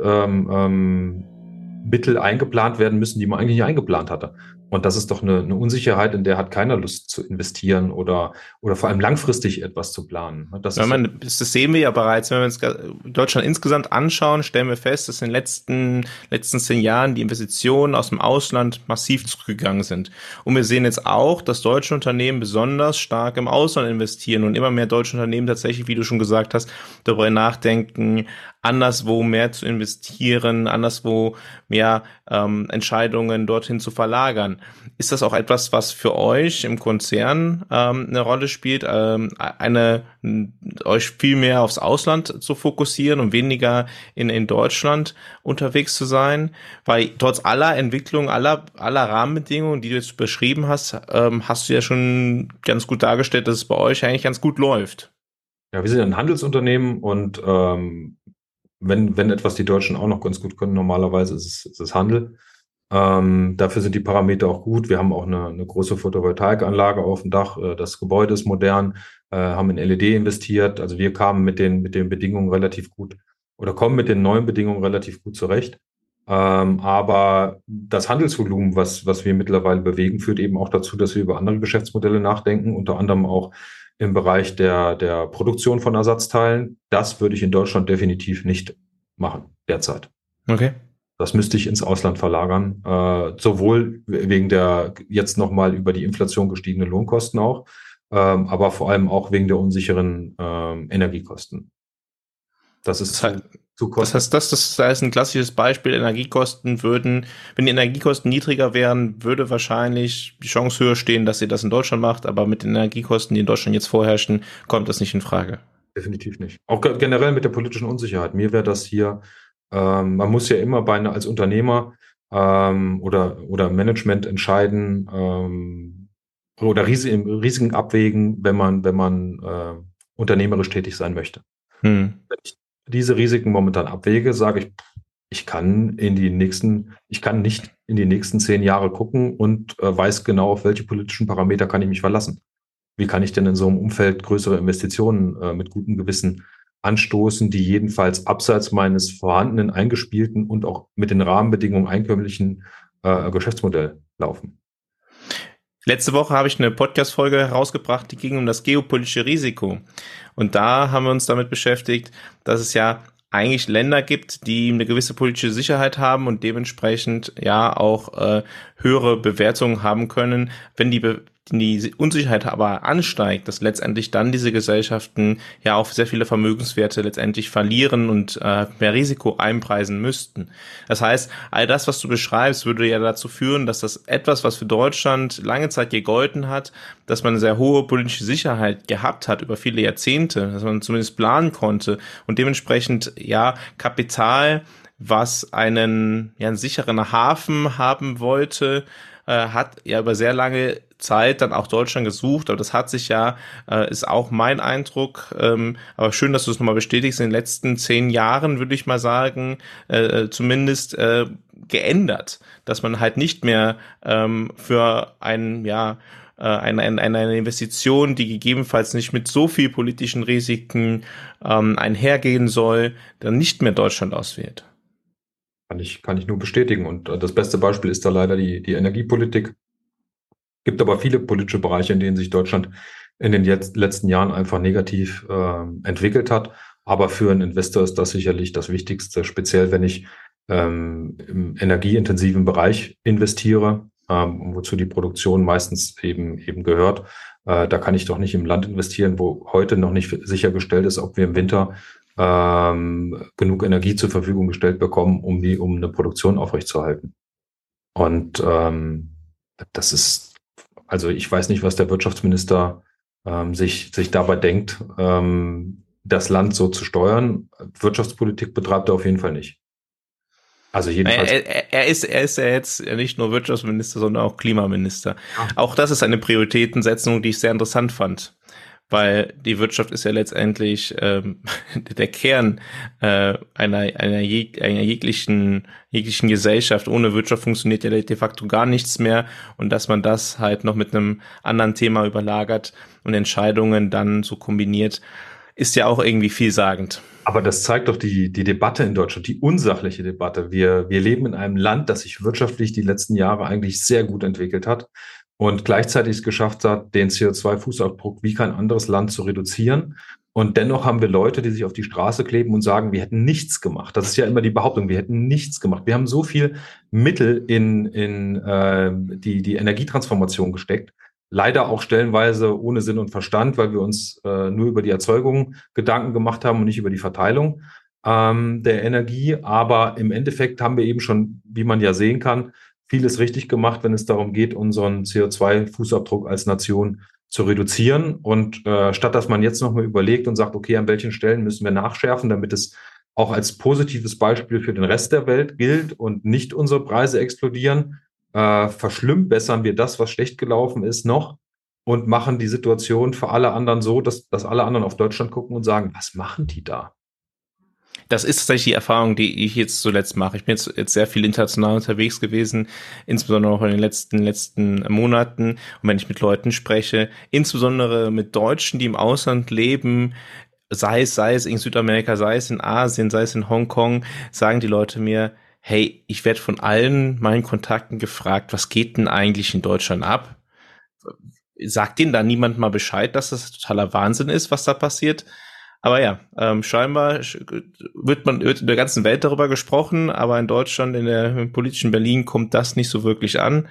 ähm, eingeplant werden müssen, die man eigentlich nicht eingeplant hatte. Und das ist doch eine, eine, Unsicherheit, in der hat keiner Lust zu investieren oder, oder vor allem langfristig etwas zu planen. Das, ja, man, das sehen wir ja bereits. Wenn wir uns Deutschland insgesamt anschauen, stellen wir fest, dass in den letzten, letzten zehn Jahren die Investitionen aus dem Ausland massiv zurückgegangen sind. Und wir sehen jetzt auch, dass deutsche Unternehmen besonders stark im Ausland investieren und immer mehr deutsche Unternehmen tatsächlich, wie du schon gesagt hast, darüber nachdenken, anderswo mehr zu investieren, anderswo mehr ähm, Entscheidungen dorthin zu verlagern. Ist das auch etwas, was für euch im Konzern ähm, eine Rolle spielt, ähm, eine euch viel mehr aufs Ausland zu fokussieren und weniger in, in Deutschland unterwegs zu sein? Weil trotz aller Entwicklung, aller, aller Rahmenbedingungen, die du jetzt beschrieben hast, ähm, hast du ja schon ganz gut dargestellt, dass es bei euch eigentlich ganz gut läuft. Ja, wir sind ein Handelsunternehmen und ähm, wenn, wenn etwas die Deutschen auch noch ganz gut können, normalerweise ist es, ist es Handel. Ähm, dafür sind die Parameter auch gut. Wir haben auch eine, eine große Photovoltaikanlage auf dem Dach. Äh, das Gebäude ist modern, äh, haben in LED investiert. Also wir kamen mit den, mit den Bedingungen relativ gut oder kommen mit den neuen Bedingungen relativ gut zurecht. Ähm, aber das Handelsvolumen, was, was wir mittlerweile bewegen, führt eben auch dazu, dass wir über andere Geschäftsmodelle nachdenken, unter anderem auch im Bereich der, der Produktion von Ersatzteilen. Das würde ich in Deutschland definitiv nicht machen derzeit. Okay. Das müsste ich ins Ausland verlagern, äh, sowohl wegen der jetzt nochmal über die Inflation gestiegenen Lohnkosten auch, ähm, aber vor allem auch wegen der unsicheren ähm, Energiekosten. Das ist heißt, zu Das heißt, das, das ist ein klassisches Beispiel. Energiekosten würden, wenn die Energiekosten niedriger wären, würde wahrscheinlich die Chance höher stehen, dass ihr das in Deutschland macht. Aber mit den Energiekosten, die in Deutschland jetzt vorherrschen, kommt das nicht in Frage. Definitiv nicht. Auch generell mit der politischen Unsicherheit. Mir wäre das hier, ähm, man muss ja immer bei einer, als Unternehmer ähm, oder, oder Management entscheiden ähm, oder Risiken abwägen, wenn man, wenn man äh, unternehmerisch tätig sein möchte. Hm. Wenn ich diese Risiken momentan abwäge, sage ich, ich kann in die nächsten, ich kann nicht in die nächsten zehn Jahre gucken und äh, weiß genau, auf welche politischen Parameter kann ich mich verlassen. Wie kann ich denn in so einem Umfeld größere Investitionen äh, mit gutem Gewissen anstoßen, die jedenfalls abseits meines vorhandenen, eingespielten und auch mit den Rahmenbedingungen einkömmlichen äh, Geschäftsmodell laufen? Letzte Woche habe ich eine Podcast-Folge herausgebracht, die ging um das geopolitische Risiko. Und da haben wir uns damit beschäftigt, dass es ja eigentlich Länder gibt, die eine gewisse politische Sicherheit haben und dementsprechend ja auch äh, höhere Bewertungen haben können, wenn die Be die Unsicherheit aber ansteigt, dass letztendlich dann diese Gesellschaften ja auch sehr viele Vermögenswerte letztendlich verlieren und äh, mehr Risiko einpreisen müssten. Das heißt, all das, was du beschreibst, würde ja dazu führen, dass das etwas, was für Deutschland lange Zeit gegolten hat, dass man eine sehr hohe politische Sicherheit gehabt hat über viele Jahrzehnte, dass man zumindest planen konnte und dementsprechend ja Kapital was einen, ja, einen sicheren Hafen haben wollte, äh, hat ja über sehr lange Zeit dann auch Deutschland gesucht, aber das hat sich ja, äh, ist auch mein Eindruck, ähm, aber schön, dass du es nochmal bestätigst, in den letzten zehn Jahren würde ich mal sagen, äh, zumindest äh, geändert, dass man halt nicht mehr ähm, für ein, ja, äh, eine, eine, eine Investition, die gegebenenfalls nicht mit so viel politischen Risiken ähm, einhergehen soll, dann nicht mehr Deutschland auswählt. Kann ich, kann ich nur bestätigen. Und äh, das beste Beispiel ist da leider die, die Energiepolitik. Gibt aber viele politische Bereiche, in denen sich Deutschland in den jetzt, letzten Jahren einfach negativ äh, entwickelt hat. Aber für einen Investor ist das sicherlich das Wichtigste, speziell wenn ich ähm, im energieintensiven Bereich investiere, ähm, wozu die Produktion meistens eben eben gehört. Äh, da kann ich doch nicht im Land investieren, wo heute noch nicht sichergestellt ist, ob wir im Winter ähm, genug Energie zur Verfügung gestellt bekommen, um die, um eine Produktion aufrechtzuerhalten. Und ähm, das ist, also ich weiß nicht, was der Wirtschaftsminister ähm, sich, sich dabei denkt, ähm, das Land so zu steuern. Wirtschaftspolitik betreibt er auf jeden Fall nicht. Also jedenfalls. Er, er, er, ist, er ist ja jetzt nicht nur Wirtschaftsminister, sondern auch Klimaminister. Ja. Auch das ist eine Prioritätensetzung, die ich sehr interessant fand. Weil die Wirtschaft ist ja letztendlich ähm, <laughs> der Kern äh, einer, einer, jeg einer jeglichen, jeglichen Gesellschaft. Ohne Wirtschaft funktioniert ja de facto gar nichts mehr. Und dass man das halt noch mit einem anderen Thema überlagert und Entscheidungen dann so kombiniert, ist ja auch irgendwie vielsagend. Aber das zeigt doch die, die Debatte in Deutschland, die unsachliche Debatte. Wir, wir leben in einem Land, das sich wirtschaftlich die letzten Jahre eigentlich sehr gut entwickelt hat und gleichzeitig es geschafft hat, den CO2-Fußabdruck wie kein anderes Land zu reduzieren. Und dennoch haben wir Leute, die sich auf die Straße kleben und sagen, wir hätten nichts gemacht. Das ist ja immer die Behauptung, wir hätten nichts gemacht. Wir haben so viel Mittel in, in äh, die, die Energietransformation gesteckt leider auch stellenweise ohne Sinn und Verstand, weil wir uns äh, nur über die Erzeugung Gedanken gemacht haben und nicht über die Verteilung ähm, der Energie. Aber im Endeffekt haben wir eben schon, wie man ja sehen kann, vieles richtig gemacht, wenn es darum geht, unseren CO2-Fußabdruck als Nation zu reduzieren. Und äh, statt dass man jetzt nochmal überlegt und sagt, okay, an welchen Stellen müssen wir nachschärfen, damit es auch als positives Beispiel für den Rest der Welt gilt und nicht unsere Preise explodieren, äh, verschlimmbessern wir das, was schlecht gelaufen ist, noch und machen die Situation für alle anderen so, dass, dass alle anderen auf Deutschland gucken und sagen, was machen die da? Das ist tatsächlich die Erfahrung, die ich jetzt zuletzt mache. Ich bin jetzt, jetzt sehr viel international unterwegs gewesen, insbesondere auch in den letzten, letzten Monaten. Und wenn ich mit Leuten spreche, insbesondere mit Deutschen, die im Ausland leben, sei es, sei es in Südamerika, sei es in Asien, sei es in Hongkong, sagen die Leute mir, hey, ich werde von allen meinen Kontakten gefragt, was geht denn eigentlich in Deutschland ab? Sagt denen da niemand mal Bescheid, dass das totaler Wahnsinn ist, was da passiert? Aber ja, ähm, scheinbar wird man wird in der ganzen Welt darüber gesprochen, aber in Deutschland, in der im politischen Berlin kommt das nicht so wirklich an.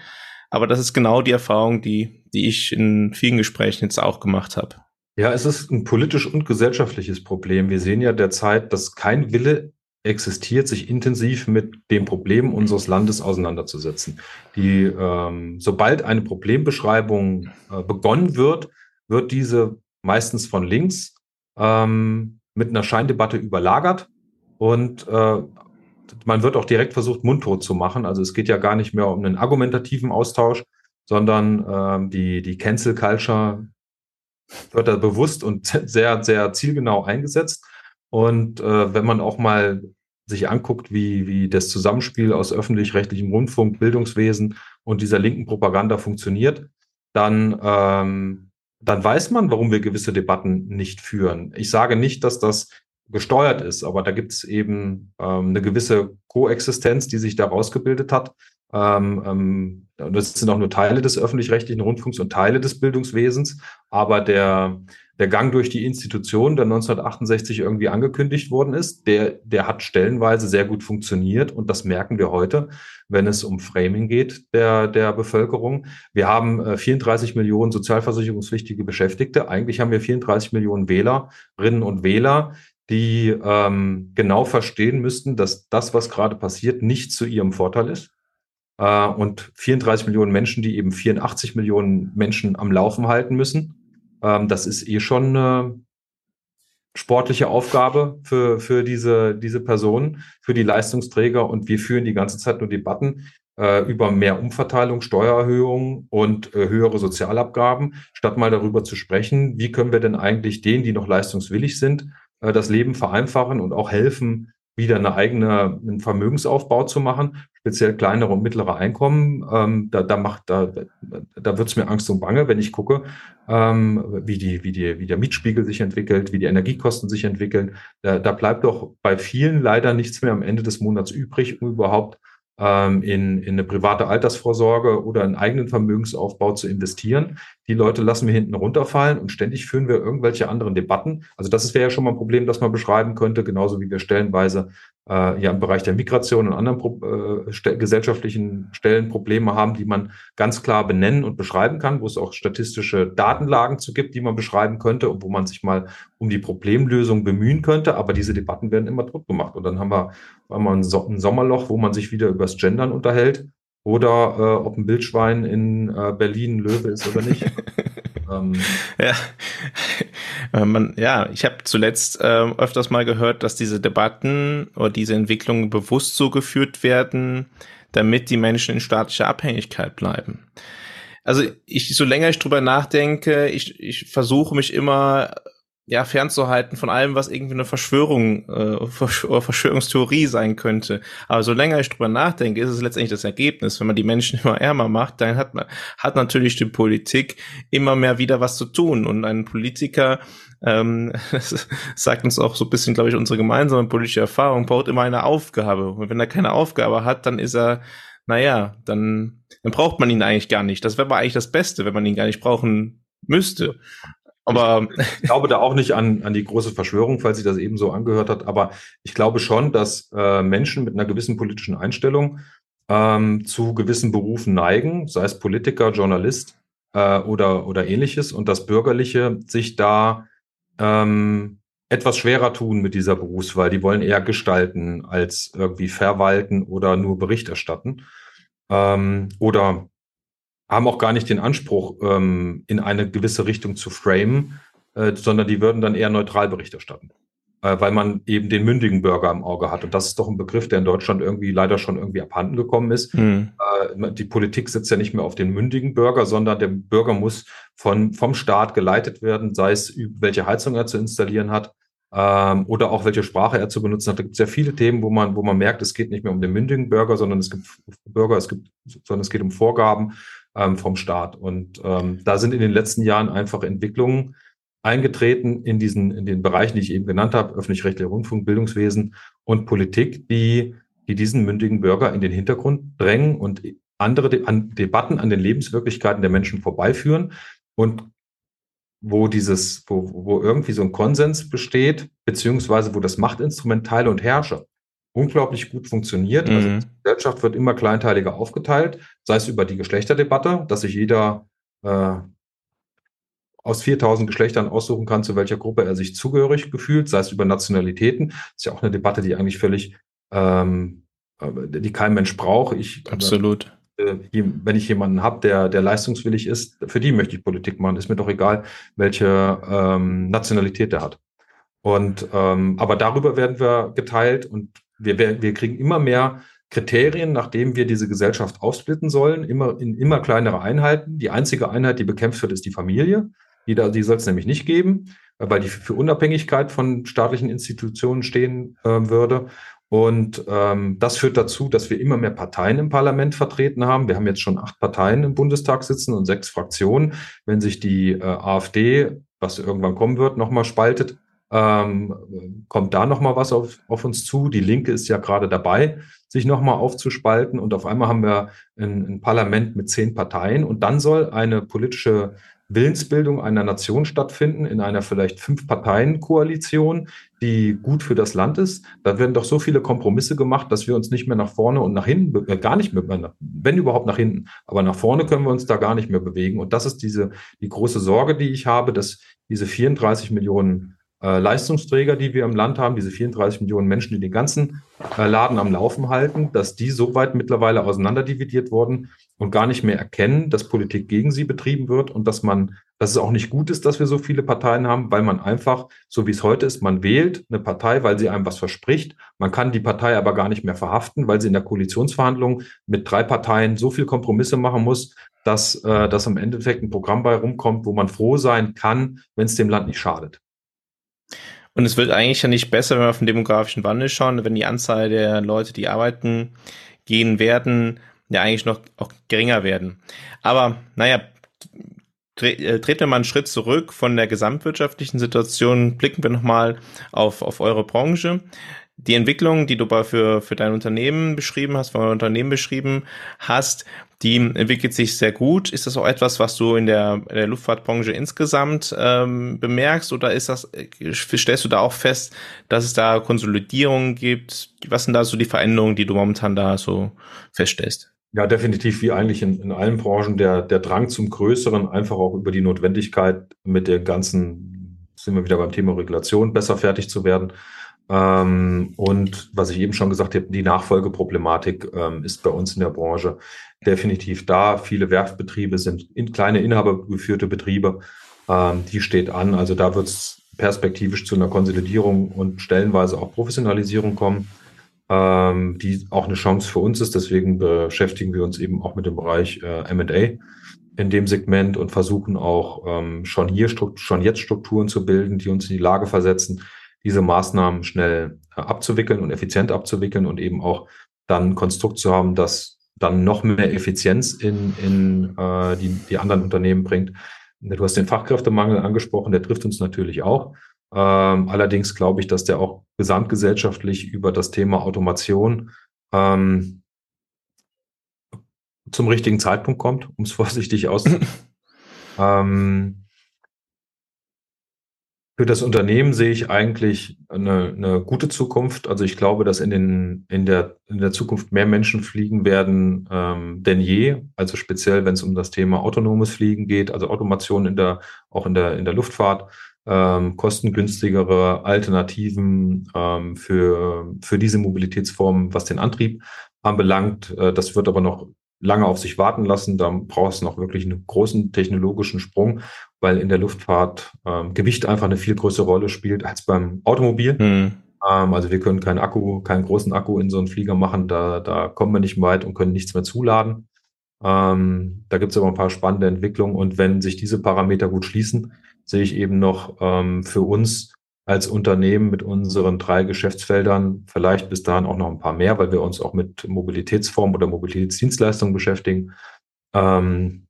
Aber das ist genau die Erfahrung, die, die ich in vielen Gesprächen jetzt auch gemacht habe. Ja, es ist ein politisch und gesellschaftliches Problem. Wir sehen ja derzeit, dass kein Wille existiert, sich intensiv mit dem Problem unseres Landes auseinanderzusetzen. Die, ähm, sobald eine Problembeschreibung äh, begonnen wird, wird diese meistens von links ähm, mit einer Scheindebatte überlagert und äh, man wird auch direkt versucht, mundtot zu machen. Also es geht ja gar nicht mehr um einen argumentativen Austausch, sondern ähm, die, die Cancel Culture wird da bewusst und <laughs> sehr, sehr zielgenau eingesetzt. Und äh, wenn man auch mal sich anguckt, wie, wie das Zusammenspiel aus öffentlich-rechtlichem Rundfunk, Bildungswesen und dieser linken Propaganda funktioniert, dann, ähm, dann weiß man, warum wir gewisse Debatten nicht führen. Ich sage nicht, dass das gesteuert ist, aber da gibt es eben ähm, eine gewisse Koexistenz, die sich da rausgebildet hat. Ähm, ähm, das sind auch nur Teile des öffentlich-rechtlichen Rundfunks und Teile des Bildungswesens, aber der, der Gang durch die Institution, der 1968 irgendwie angekündigt worden ist, der, der hat stellenweise sehr gut funktioniert und das merken wir heute, wenn es um Framing geht der, der Bevölkerung. Wir haben äh, 34 Millionen sozialversicherungspflichtige Beschäftigte. Eigentlich haben wir 34 Millionen Wählerinnen und Wähler, die ähm, genau verstehen müssten, dass das, was gerade passiert, nicht zu ihrem Vorteil ist. Äh, und 34 Millionen Menschen, die eben 84 Millionen Menschen am Laufen halten müssen ähm, das ist eh schon eine sportliche Aufgabe für, für diese, diese Personen, für die Leistungsträger. Und wir führen die ganze Zeit nur Debatten äh, über mehr Umverteilung, Steuererhöhungen und äh, höhere Sozialabgaben, statt mal darüber zu sprechen, wie können wir denn eigentlich denen, die noch leistungswillig sind, äh, das Leben vereinfachen und auch helfen, wieder eine eigene einen Vermögensaufbau zu machen, speziell kleinere und mittlere Einkommen. Ähm, da, da macht da da wird's mir Angst und Bange, wenn ich gucke, ähm, wie die wie die wie der Mietspiegel sich entwickelt, wie die Energiekosten sich entwickeln. Da, da bleibt doch bei vielen leider nichts mehr am Ende des Monats übrig, um überhaupt ähm, in, in eine private Altersvorsorge oder einen eigenen Vermögensaufbau zu investieren. Die Leute lassen wir hinten runterfallen und ständig führen wir irgendwelche anderen Debatten. Also das wäre ja schon mal ein Problem, das man beschreiben könnte, genauso wie wir stellenweise äh, ja im Bereich der Migration und anderen äh, st gesellschaftlichen Stellen Probleme haben, die man ganz klar benennen und beschreiben kann, wo es auch statistische Datenlagen zu gibt, die man beschreiben könnte und wo man sich mal um die Problemlösung bemühen könnte. Aber diese Debatten werden immer tot gemacht. Und dann haben wir, wir ein, so ein Sommerloch, wo man sich wieder übers Gendern unterhält oder äh, ob ein Wildschwein in äh, Berlin Löwe ist oder nicht. <laughs> ähm, ja. Äh, man, ja, ich habe zuletzt äh, öfters mal gehört, dass diese Debatten oder diese Entwicklungen bewusst so geführt werden, damit die Menschen in staatlicher Abhängigkeit bleiben. Also ich, so länger ich drüber nachdenke, ich, ich versuche mich immer ja, fernzuhalten von allem, was irgendwie eine Verschwörung äh, oder Verschwörungstheorie sein könnte. Aber so länger ich drüber nachdenke, ist es letztendlich das Ergebnis. Wenn man die Menschen immer ärmer macht, dann hat man hat natürlich die Politik immer mehr wieder was zu tun. Und ein Politiker, ähm, <laughs> das sagt uns auch so ein bisschen, glaube ich, unsere gemeinsame politische Erfahrung, braucht immer eine Aufgabe. Und wenn er keine Aufgabe hat, dann ist er, naja, dann, dann braucht man ihn eigentlich gar nicht. Das wäre aber eigentlich das Beste, wenn man ihn gar nicht brauchen müsste. Aber ich glaube da auch nicht an, an die große Verschwörung, falls sich das eben so angehört hat. Aber ich glaube schon, dass äh, Menschen mit einer gewissen politischen Einstellung ähm, zu gewissen Berufen neigen, sei es Politiker, Journalist äh, oder, oder ähnliches, und dass Bürgerliche sich da ähm, etwas schwerer tun mit dieser Berufswahl. Die wollen eher gestalten als irgendwie verwalten oder nur Bericht erstatten. Ähm, oder haben auch gar nicht den Anspruch, ähm, in eine gewisse Richtung zu framen, äh, sondern die würden dann eher neutral Bericht erstatten. Äh, weil man eben den mündigen Bürger im Auge hat. Und das ist doch ein Begriff, der in Deutschland irgendwie leider schon irgendwie abhanden gekommen ist. Mhm. Äh, die Politik sitzt ja nicht mehr auf den mündigen Bürger, sondern der Bürger muss von, vom Staat geleitet werden, sei es, welche Heizung er zu installieren hat, ähm, oder auch welche Sprache er zu benutzen hat. Da gibt es ja viele Themen, wo man, wo man merkt, es geht nicht mehr um den mündigen Bürger, sondern es gibt Bürger, es gibt, sondern es geht um Vorgaben ähm, vom Staat. Und ähm, da sind in den letzten Jahren einfach Entwicklungen eingetreten in diesen, in den Bereichen, die ich eben genannt habe, öffentlich-rechtlicher Rundfunk, Bildungswesen und Politik, die, die diesen mündigen Bürger in den Hintergrund drängen und andere De an Debatten an den Lebenswirklichkeiten der Menschen vorbeiführen und wo dieses, wo, wo irgendwie so ein Konsens besteht, beziehungsweise wo das Machtinstrument Teile und Herrscher unglaublich gut funktioniert. Also mhm. Also die Gesellschaft wird immer kleinteiliger aufgeteilt, sei es über die Geschlechterdebatte, dass sich jeder äh, aus 4000 Geschlechtern aussuchen kann, zu welcher Gruppe er sich zugehörig gefühlt, sei es über Nationalitäten. Das ist ja auch eine Debatte, die eigentlich völlig, ähm, äh, die kein Mensch braucht. Ich, Absolut. Äh, wenn ich jemanden habe, der, der leistungswillig ist, für die möchte ich Politik machen. Ist mir doch egal, welche ähm, Nationalität der hat. Und ähm, aber darüber werden wir geteilt und wir, wir kriegen immer mehr Kriterien, nachdem wir diese Gesellschaft aufsplitten sollen, immer in immer kleinere Einheiten. Die einzige Einheit, die bekämpft wird, ist die Familie. Die, die soll es nämlich nicht geben, weil die für Unabhängigkeit von staatlichen Institutionen stehen äh, würde. Und ähm, das führt dazu, dass wir immer mehr Parteien im Parlament vertreten haben. Wir haben jetzt schon acht Parteien im Bundestag sitzen und sechs Fraktionen. Wenn sich die äh, AfD, was irgendwann kommen wird, nochmal spaltet, ähm, kommt da nochmal was auf, auf uns zu. Die Linke ist ja gerade dabei, sich nochmal aufzuspalten. Und auf einmal haben wir ein, ein Parlament mit zehn Parteien. Und dann soll eine politische Willensbildung einer Nation stattfinden, in einer vielleicht Fünf-Parteien-Koalition, die gut für das Land ist. Da werden doch so viele Kompromisse gemacht, dass wir uns nicht mehr nach vorne und nach hinten, äh, gar nicht mehr, wenn überhaupt nach hinten, aber nach vorne können wir uns da gar nicht mehr bewegen. Und das ist diese, die große Sorge, die ich habe, dass diese 34 Millionen äh, Leistungsträger, die wir im Land haben, diese 34 Millionen Menschen, die den ganzen äh, Laden am Laufen halten, dass die so weit mittlerweile auseinanderdividiert wurden und gar nicht mehr erkennen, dass Politik gegen sie betrieben wird und dass man, dass es auch nicht gut ist, dass wir so viele Parteien haben, weil man einfach, so wie es heute ist, man wählt eine Partei, weil sie einem was verspricht. Man kann die Partei aber gar nicht mehr verhaften, weil sie in der Koalitionsverhandlung mit drei Parteien so viel Kompromisse machen muss, dass, äh, dass am Endeffekt ein Programm bei rumkommt, wo man froh sein kann, wenn es dem Land nicht schadet. Und es wird eigentlich ja nicht besser, wenn wir auf den demografischen Wandel schauen, wenn die Anzahl der Leute, die arbeiten gehen werden, ja eigentlich noch auch geringer werden. Aber naja, äh, treten wir mal einen Schritt zurück von der gesamtwirtschaftlichen Situation, blicken wir nochmal auf, auf eure Branche die Entwicklung, die du für, für dein Unternehmen beschrieben hast, für euer Unternehmen beschrieben hast, die entwickelt sich sehr gut. Ist das auch etwas, was du in der, in der Luftfahrtbranche insgesamt ähm, bemerkst oder ist das, stellst du da auch fest, dass es da Konsolidierungen gibt? Was sind da so die Veränderungen, die du momentan da so feststellst? Ja, definitiv wie eigentlich in, in allen Branchen der, der Drang zum Größeren, einfach auch über die Notwendigkeit mit der ganzen, sind wir wieder beim Thema Regulation, besser fertig zu werden Ähm, und was ich eben schon gesagt habe, die Nachfolgeproblematik ähm, ist bei uns in der Branche definitiv da. Viele Werftbetriebe sind in, kleine inhabergeführte Betriebe. Ähm, die steht an. Also da wird es perspektivisch zu einer Konsolidierung und stellenweise auch Professionalisierung kommen, ähm, die auch eine Chance für uns ist. Deswegen beschäftigen wir uns eben auch mit dem Bereich äh, MA in dem Segment und versuchen auch ähm, schon hier schon jetzt Strukturen zu bilden, die uns in die Lage versetzen, diese Maßnahmen schnell äh, abzuwickeln und effizient abzuwickeln und eben auch dann ein Konstrukt zu haben, das dann noch mehr Effizienz in, in äh, die, die anderen Unternehmen bringt. Du hast den Fachkräftemangel angesprochen, der trifft uns natürlich auch. Ähm, allerdings glaube ich, dass der auch gesamtgesellschaftlich über das Thema Automation ähm, zum richtigen Zeitpunkt kommt, um es <laughs> vorsichtig auszudrücken. <clears throat> ähm, für das Unternehmen sehe ich eigentlich eine, eine gute Zukunft. Also ich glaube, dass in, den, in, der, in der Zukunft mehr Menschen fliegen werden ähm, denn je. Also speziell, wenn es um das Thema autonomes Fliegen geht, also Automation in der, auch in der, in der Luftfahrt, ähm, kostengünstigere Alternativen ähm, für, für diese Mobilitätsform, was den Antrieb anbelangt. Äh, das wird aber noch lange auf sich warten lassen. Da braucht es noch wirklich einen großen technologischen Sprung, weil in der Luftfahrt ähm, Gewicht einfach eine viel größere Rolle spielt als beim Automobil. Hm. Ähm, also wir können keinen Akku, keinen großen Akku in so einen Flieger machen, da, da kommen wir nicht weit und können nichts mehr zuladen. Ähm, da gibt es aber ein paar spannende Entwicklungen und wenn sich diese Parameter gut schließen, sehe ich eben noch ähm, für uns als Unternehmen mit unseren drei Geschäftsfeldern, vielleicht bis dahin auch noch ein paar mehr, weil wir uns auch mit Mobilitätsformen oder Mobilitätsdienstleistungen beschäftigen, ähm,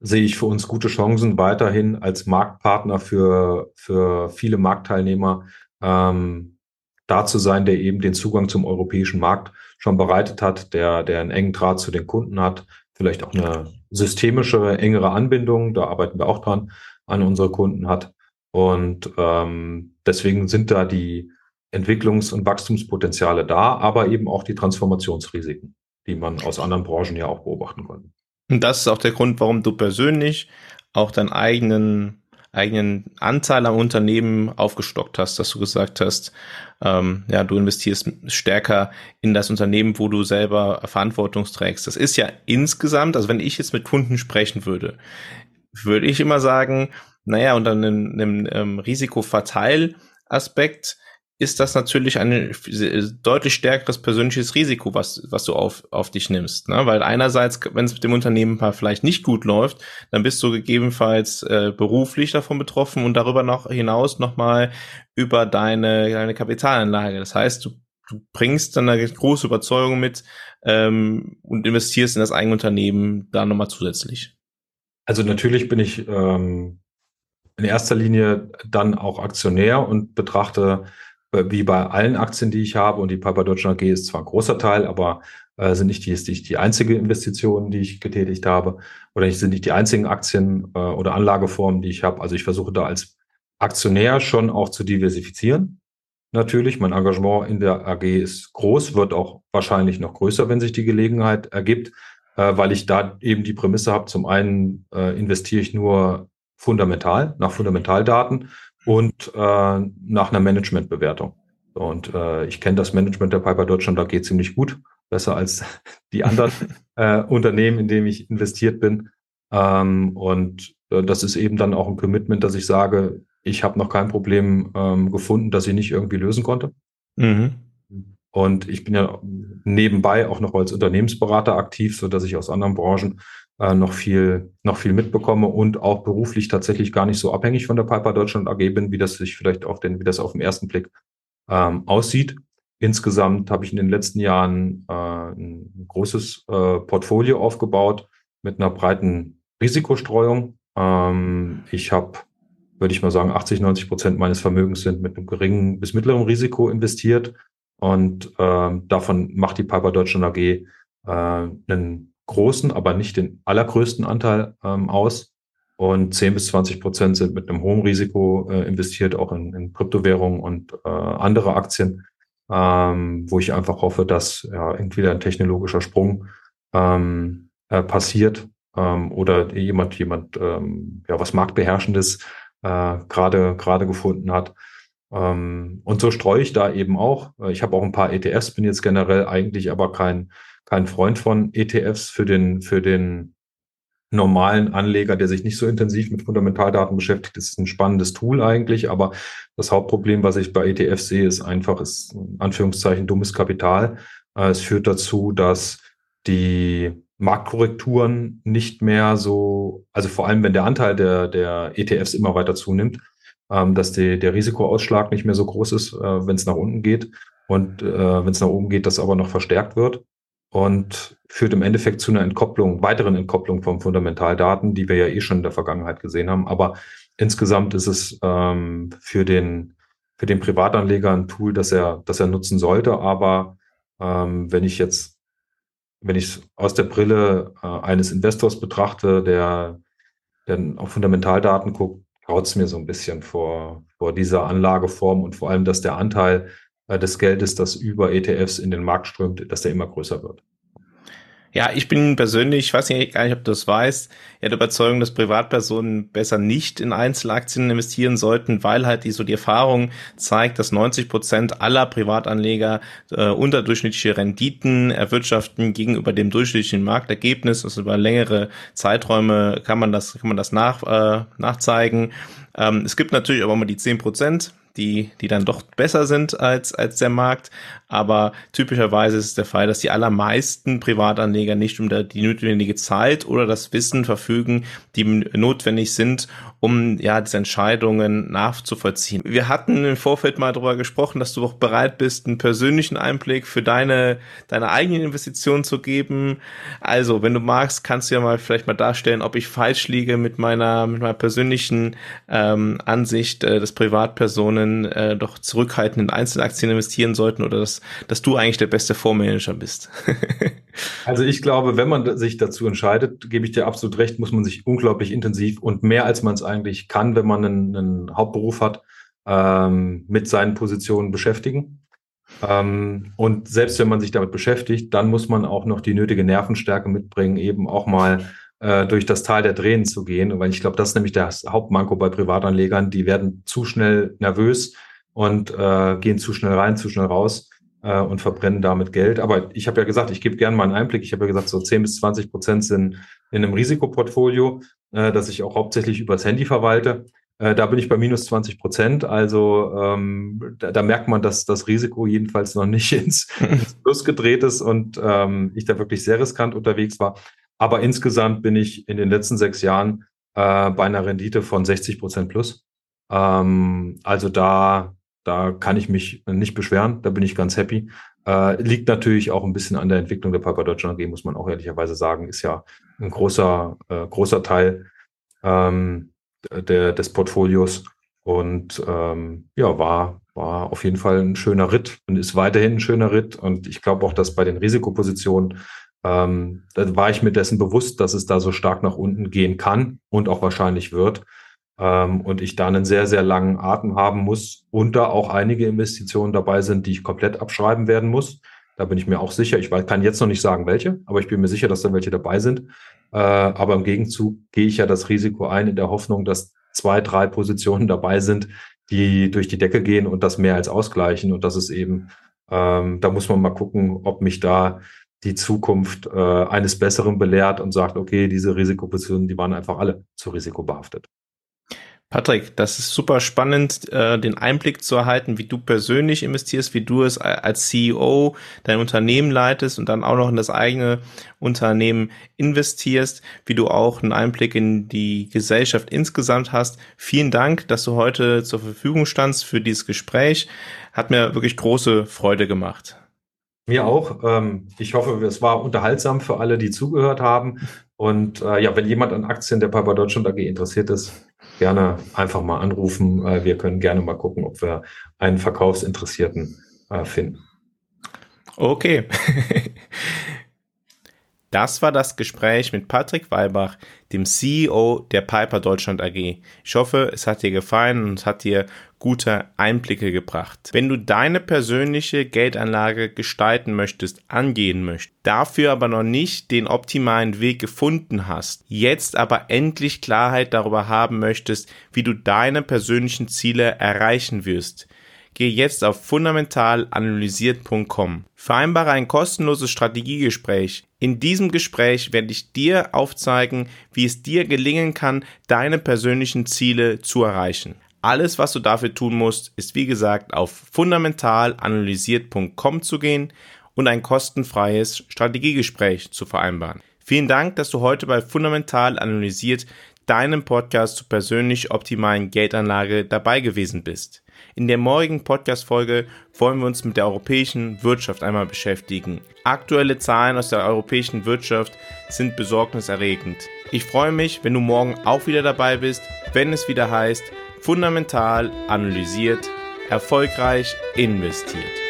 sehe ich für uns gute Chancen, weiterhin als Marktpartner für, für viele Marktteilnehmer ähm, da zu sein, der eben den Zugang zum europäischen Markt schon bereitet hat, der, der einen engen Draht zu den Kunden hat, vielleicht auch eine systemische, engere Anbindung, da arbeiten wir auch dran, an unsere Kunden hat und ähm, deswegen sind da die Entwicklungs- und Wachstumspotenziale da, aber eben auch die Transformationsrisiken, die man aus anderen Branchen ja auch beobachten konnte. Und das ist auch der Grund, warum du persönlich auch deinen eigenen eigenen Anteil am Unternehmen aufgestockt hast, dass du gesagt hast, ähm, ja, du investierst stärker in das Unternehmen, wo du selber Verantwortung trägst. Das ist ja insgesamt, also wenn ich jetzt mit Kunden sprechen würde, würde ich immer sagen, naja, unter einem, einem ähm, Risikoverteilaspekt ist das natürlich ein deutlich stärkeres persönliches Risiko, was, was du auf, auf dich nimmst. Ne? Weil einerseits, wenn es mit dem Unternehmen vielleicht nicht gut läuft, dann bist du gegebenenfalls äh, beruflich davon betroffen und darüber noch hinaus nochmal über deine, deine Kapitalanlage. Das heißt, du, du bringst dann eine große Überzeugung mit ähm, und investierst in das eigene Unternehmen da nochmal zusätzlich. Also natürlich bin ich ähm, in erster Linie dann auch Aktionär und betrachte, äh, wie bei allen Aktien, die ich habe, und die Piper Deutschland AG ist zwar ein großer Teil, aber äh, sind nicht die, ist nicht die einzige Investition, die ich getätigt habe, oder sind nicht die einzigen Aktien äh, oder Anlageformen, die ich habe. Also ich versuche da als Aktionär schon auch zu diversifizieren. Natürlich, mein Engagement in der AG ist groß, wird auch wahrscheinlich noch größer, wenn sich die Gelegenheit ergibt, äh, weil ich da eben die Prämisse habe, zum einen äh, investiere ich nur fundamental, nach Fundamentaldaten und äh, nach einer Managementbewertung. Und äh, ich kenne das Management der Piper Deutschland, da geht ziemlich gut, besser als <laughs> die anderen <laughs> äh, Unternehmen, in denen ich investiert bin. Ähm, und äh, das ist eben dann auch ein Commitment, dass ich sage, ich habe noch kein Problem ähm, gefunden, das ich nicht irgendwie lösen konnte. Mhm. Und ich bin ja nebenbei auch noch als Unternehmensberater aktiv, so dass ich aus anderen Branchen äh, noch viel, noch viel mitbekomme und auch beruflich tatsächlich gar nicht so abhängig von der Piper Deutschland AG bin, wie das sich vielleicht auf den, wie das auf den ersten Blick ähm, aussieht. Insgesamt habe ich in den letzten Jahren äh, ein großes äh, Portfolio aufgebaut mit einer breiten Risikostreuung. Ähm, ich habe, würde ich mal sagen, 80, 90 Prozent meines Vermögens sind mit einem geringen bis mittleren Risiko investiert. Und äh, davon macht die Piper Deutschland AG äh, einen großen, aber nicht den allergrößten Anteil ähm, aus. Und 10 bis 20 Prozent sind mit einem hohen Risiko äh, investiert, auch in, in Kryptowährungen und äh, andere Aktien, ähm, wo ich einfach hoffe, dass ja, entweder ein technologischer Sprung ähm, äh, passiert ähm, oder jemand, jemand ähm, ja, was Marktbeherrschendes äh, gerade gerade gefunden hat. Ähm, und so streue ich da eben auch. Ich habe auch ein paar ETFs, bin jetzt generell eigentlich aber kein, kein Freund von ETFs für den, für den normalen Anleger, der sich nicht so intensiv mit Fundamentaldaten beschäftigt. Ist ein spannendes Tool eigentlich, aber das Hauptproblem, was ich bei ETFs sehe, ist einfach, ist in Anführungszeichen dummes Kapital. Äh, es führt dazu, dass die Marktkorrekturen nicht mehr so, also vor allem wenn der Anteil der, der ETFs immer weiter zunimmt, ähm, dass die, der Risikoausschlag nicht mehr so groß ist, äh, wenn es nach unten geht und äh, wenn es nach oben geht, das aber noch verstärkt wird und führt im Endeffekt zu einer Entkopplung, weiteren Entkopplung von Fundamentaldaten, die wir ja eh schon in der Vergangenheit gesehen haben. Aber insgesamt ist es ähm, für den für den Privatanleger ein Tool, das er, das er nutzen sollte. Aber ähm, wenn ich jetzt, wenn ich aus der Brille äh, eines Investors betrachte, der, der auf Fundamentaldaten guckt, graut es mir so ein bisschen vor, vor dieser Anlageform und vor allem, dass der Anteil des Geldes, das über ETFs in den Markt strömt, dass der immer größer wird. Ja, ich bin persönlich, ich weiß nicht, gar nicht, ob du das weißt, ja der Überzeugung, dass Privatpersonen besser nicht in Einzelaktien investieren sollten, weil halt die so die Erfahrung zeigt, dass 90 Prozent aller Privatanleger äh, unterdurchschnittliche Renditen erwirtschaften gegenüber dem durchschnittlichen Marktergebnis. Also über längere Zeiträume kann man das, kann man das nach, äh, nachzeigen. Ähm, es gibt natürlich aber immer die 10 Prozent, die, die dann doch besser sind als, als der Markt. Aber typischerweise ist es der Fall, dass die allermeisten Privatanleger nicht um die notwendige Zeit oder das Wissen verfügen, die notwendig sind, um ja diese Entscheidungen nachzuvollziehen. Wir hatten im Vorfeld mal darüber gesprochen, dass du auch bereit bist, einen persönlichen Einblick für deine, deine eigenen Investitionen zu geben. Also, wenn du magst, kannst du ja mal vielleicht mal darstellen, ob ich falsch liege mit meiner, mit meiner persönlichen ähm, Ansicht, äh, dass Privatpersonen äh, doch zurückhaltend in Einzelaktien investieren sollten oder dass, dass du eigentlich der beste Fondsmanager bist. <laughs> also ich glaube, wenn man sich dazu entscheidet, gebe ich dir absolut recht, muss man sich unglaublich intensiv und mehr als man es eigentlich kann, wenn man einen, einen Hauptberuf hat, ähm, mit seinen Positionen beschäftigen. Ähm, und selbst wenn man sich damit beschäftigt, dann muss man auch noch die nötige Nervenstärke mitbringen, eben auch mal äh, durch das Tal der Tränen zu gehen. Weil ich glaube, das ist nämlich das Hauptmanko bei Privatanlegern. Die werden zu schnell nervös und äh, gehen zu schnell rein, zu schnell raus äh, und verbrennen damit Geld. Aber ich habe ja gesagt, ich gebe gerne mal einen Einblick. Ich habe ja gesagt, so 10 bis 20 Prozent sind in einem Risikoportfolio, äh, das ich auch hauptsächlich übers Handy verwalte. Äh, da bin ich bei minus 20 Prozent. Also ähm, da, da, merkt man, dass das Risiko jedenfalls noch nicht <laughs> ins, ins Plus gedreht ist und ähm, ich da wirklich sehr riskant unterwegs war. Aber insgesamt bin ich in den letzten sechs Jahren äh, bei einer Rendite von 60 Prozent plus. Ähm, also da da kann ich mich nicht beschweren, da bin ich ganz happy. Äh, liegt natürlich auch ein bisschen an der Entwicklung der Piper Deutschland AG, muss man auch ehrlicherweise sagen, ist ja ein großer, äh, großer Teil ähm, der, des Portfolios und ähm, ja, war, war auf jeden Fall ein schöner Ritt und ist weiterhin ein schöner Ritt. Und ich glaube auch, dass bei den Risikopositionen, ähm, da war ich mir dessen bewusst, dass es da so stark nach unten gehen kann und auch wahrscheinlich wird ähm, und ich da einen sehr, sehr langen Atem haben muss und da auch einige Investitionen dabei sind, die ich komplett abschreiben werden muss. Da bin ich mir auch sicher. Ich kann jetzt noch nicht sagen, welche, aber ich bin mir sicher, dass da welche dabei sind. Äh, aber im Gegenzug gehe ich ja das Risiko ein in der Hoffnung, dass zwei, drei Positionen dabei sind, die durch die Decke gehen und das mehr als ausgleichen. Und das ist eben, ähm, da muss man mal gucken, ob mich da die Zukunft äh, eines Besseren belehrt und sagt, okay, diese Risikopositionen, die waren einfach alle zu risikobehaftet. Patrick, das ist super spannend, äh, den Einblick zu erhalten, wie du persönlich investierst, wie du es als CEO dein Unternehmen leitest und dann auch noch in das eigene Unternehmen investierst, wie du auch einen Einblick in die Gesellschaft insgesamt hast. Vielen Dank, dass du heute zur Verfügung standst für dieses Gespräch. Hat mir wirklich große Freude gemacht. Mir auch. Ähm, ich hoffe, es war unterhaltsam für alle, die zugehört haben. Und äh, ja, wenn jemand an Aktien der Piper Deutschland AG interessiert ist, gerne einfach mal anrufen. Äh, wir können gerne mal gucken, ob wir einen Verkaufsinteressierten äh, finden. Okay. <laughs> Das war das Gespräch mit Patrick Weibach, dem CEO der Piper Deutschland AG. Ich hoffe, es hat dir gefallen und hat dir gute Einblicke gebracht. Wenn du deine persönliche Geldanlage gestalten möchtest, angehen möchtest, dafür aber noch nicht den optimalen Weg gefunden hast, jetzt aber endlich Klarheit darüber haben möchtest, wie du deine persönlichen Ziele erreichen wirst, Gehe jetzt auf fundamentalanalysiert.com. Vereinbare ein kostenloses Strategiegespräch. In diesem Gespräch werde ich dir aufzeigen, wie es dir gelingen kann, deine persönlichen Ziele zu erreichen. Alles, was du dafür tun musst, ist wie gesagt auf fundamentalanalysiert.com zu gehen und ein kostenfreies Strategiegespräch zu vereinbaren. Vielen Dank, dass du heute bei Fundamental Analysiert deinem Podcast zur persönlich optimalen Geldanlage dabei gewesen bist. In der morgigen Podcast-Folge wollen wir uns mit der europäischen Wirtschaft einmal beschäftigen. Aktuelle Zahlen aus der europäischen Wirtschaft sind besorgniserregend. Ich freue mich, wenn du morgen auch wieder dabei bist, wenn es wieder heißt, fundamental analysiert, erfolgreich investiert.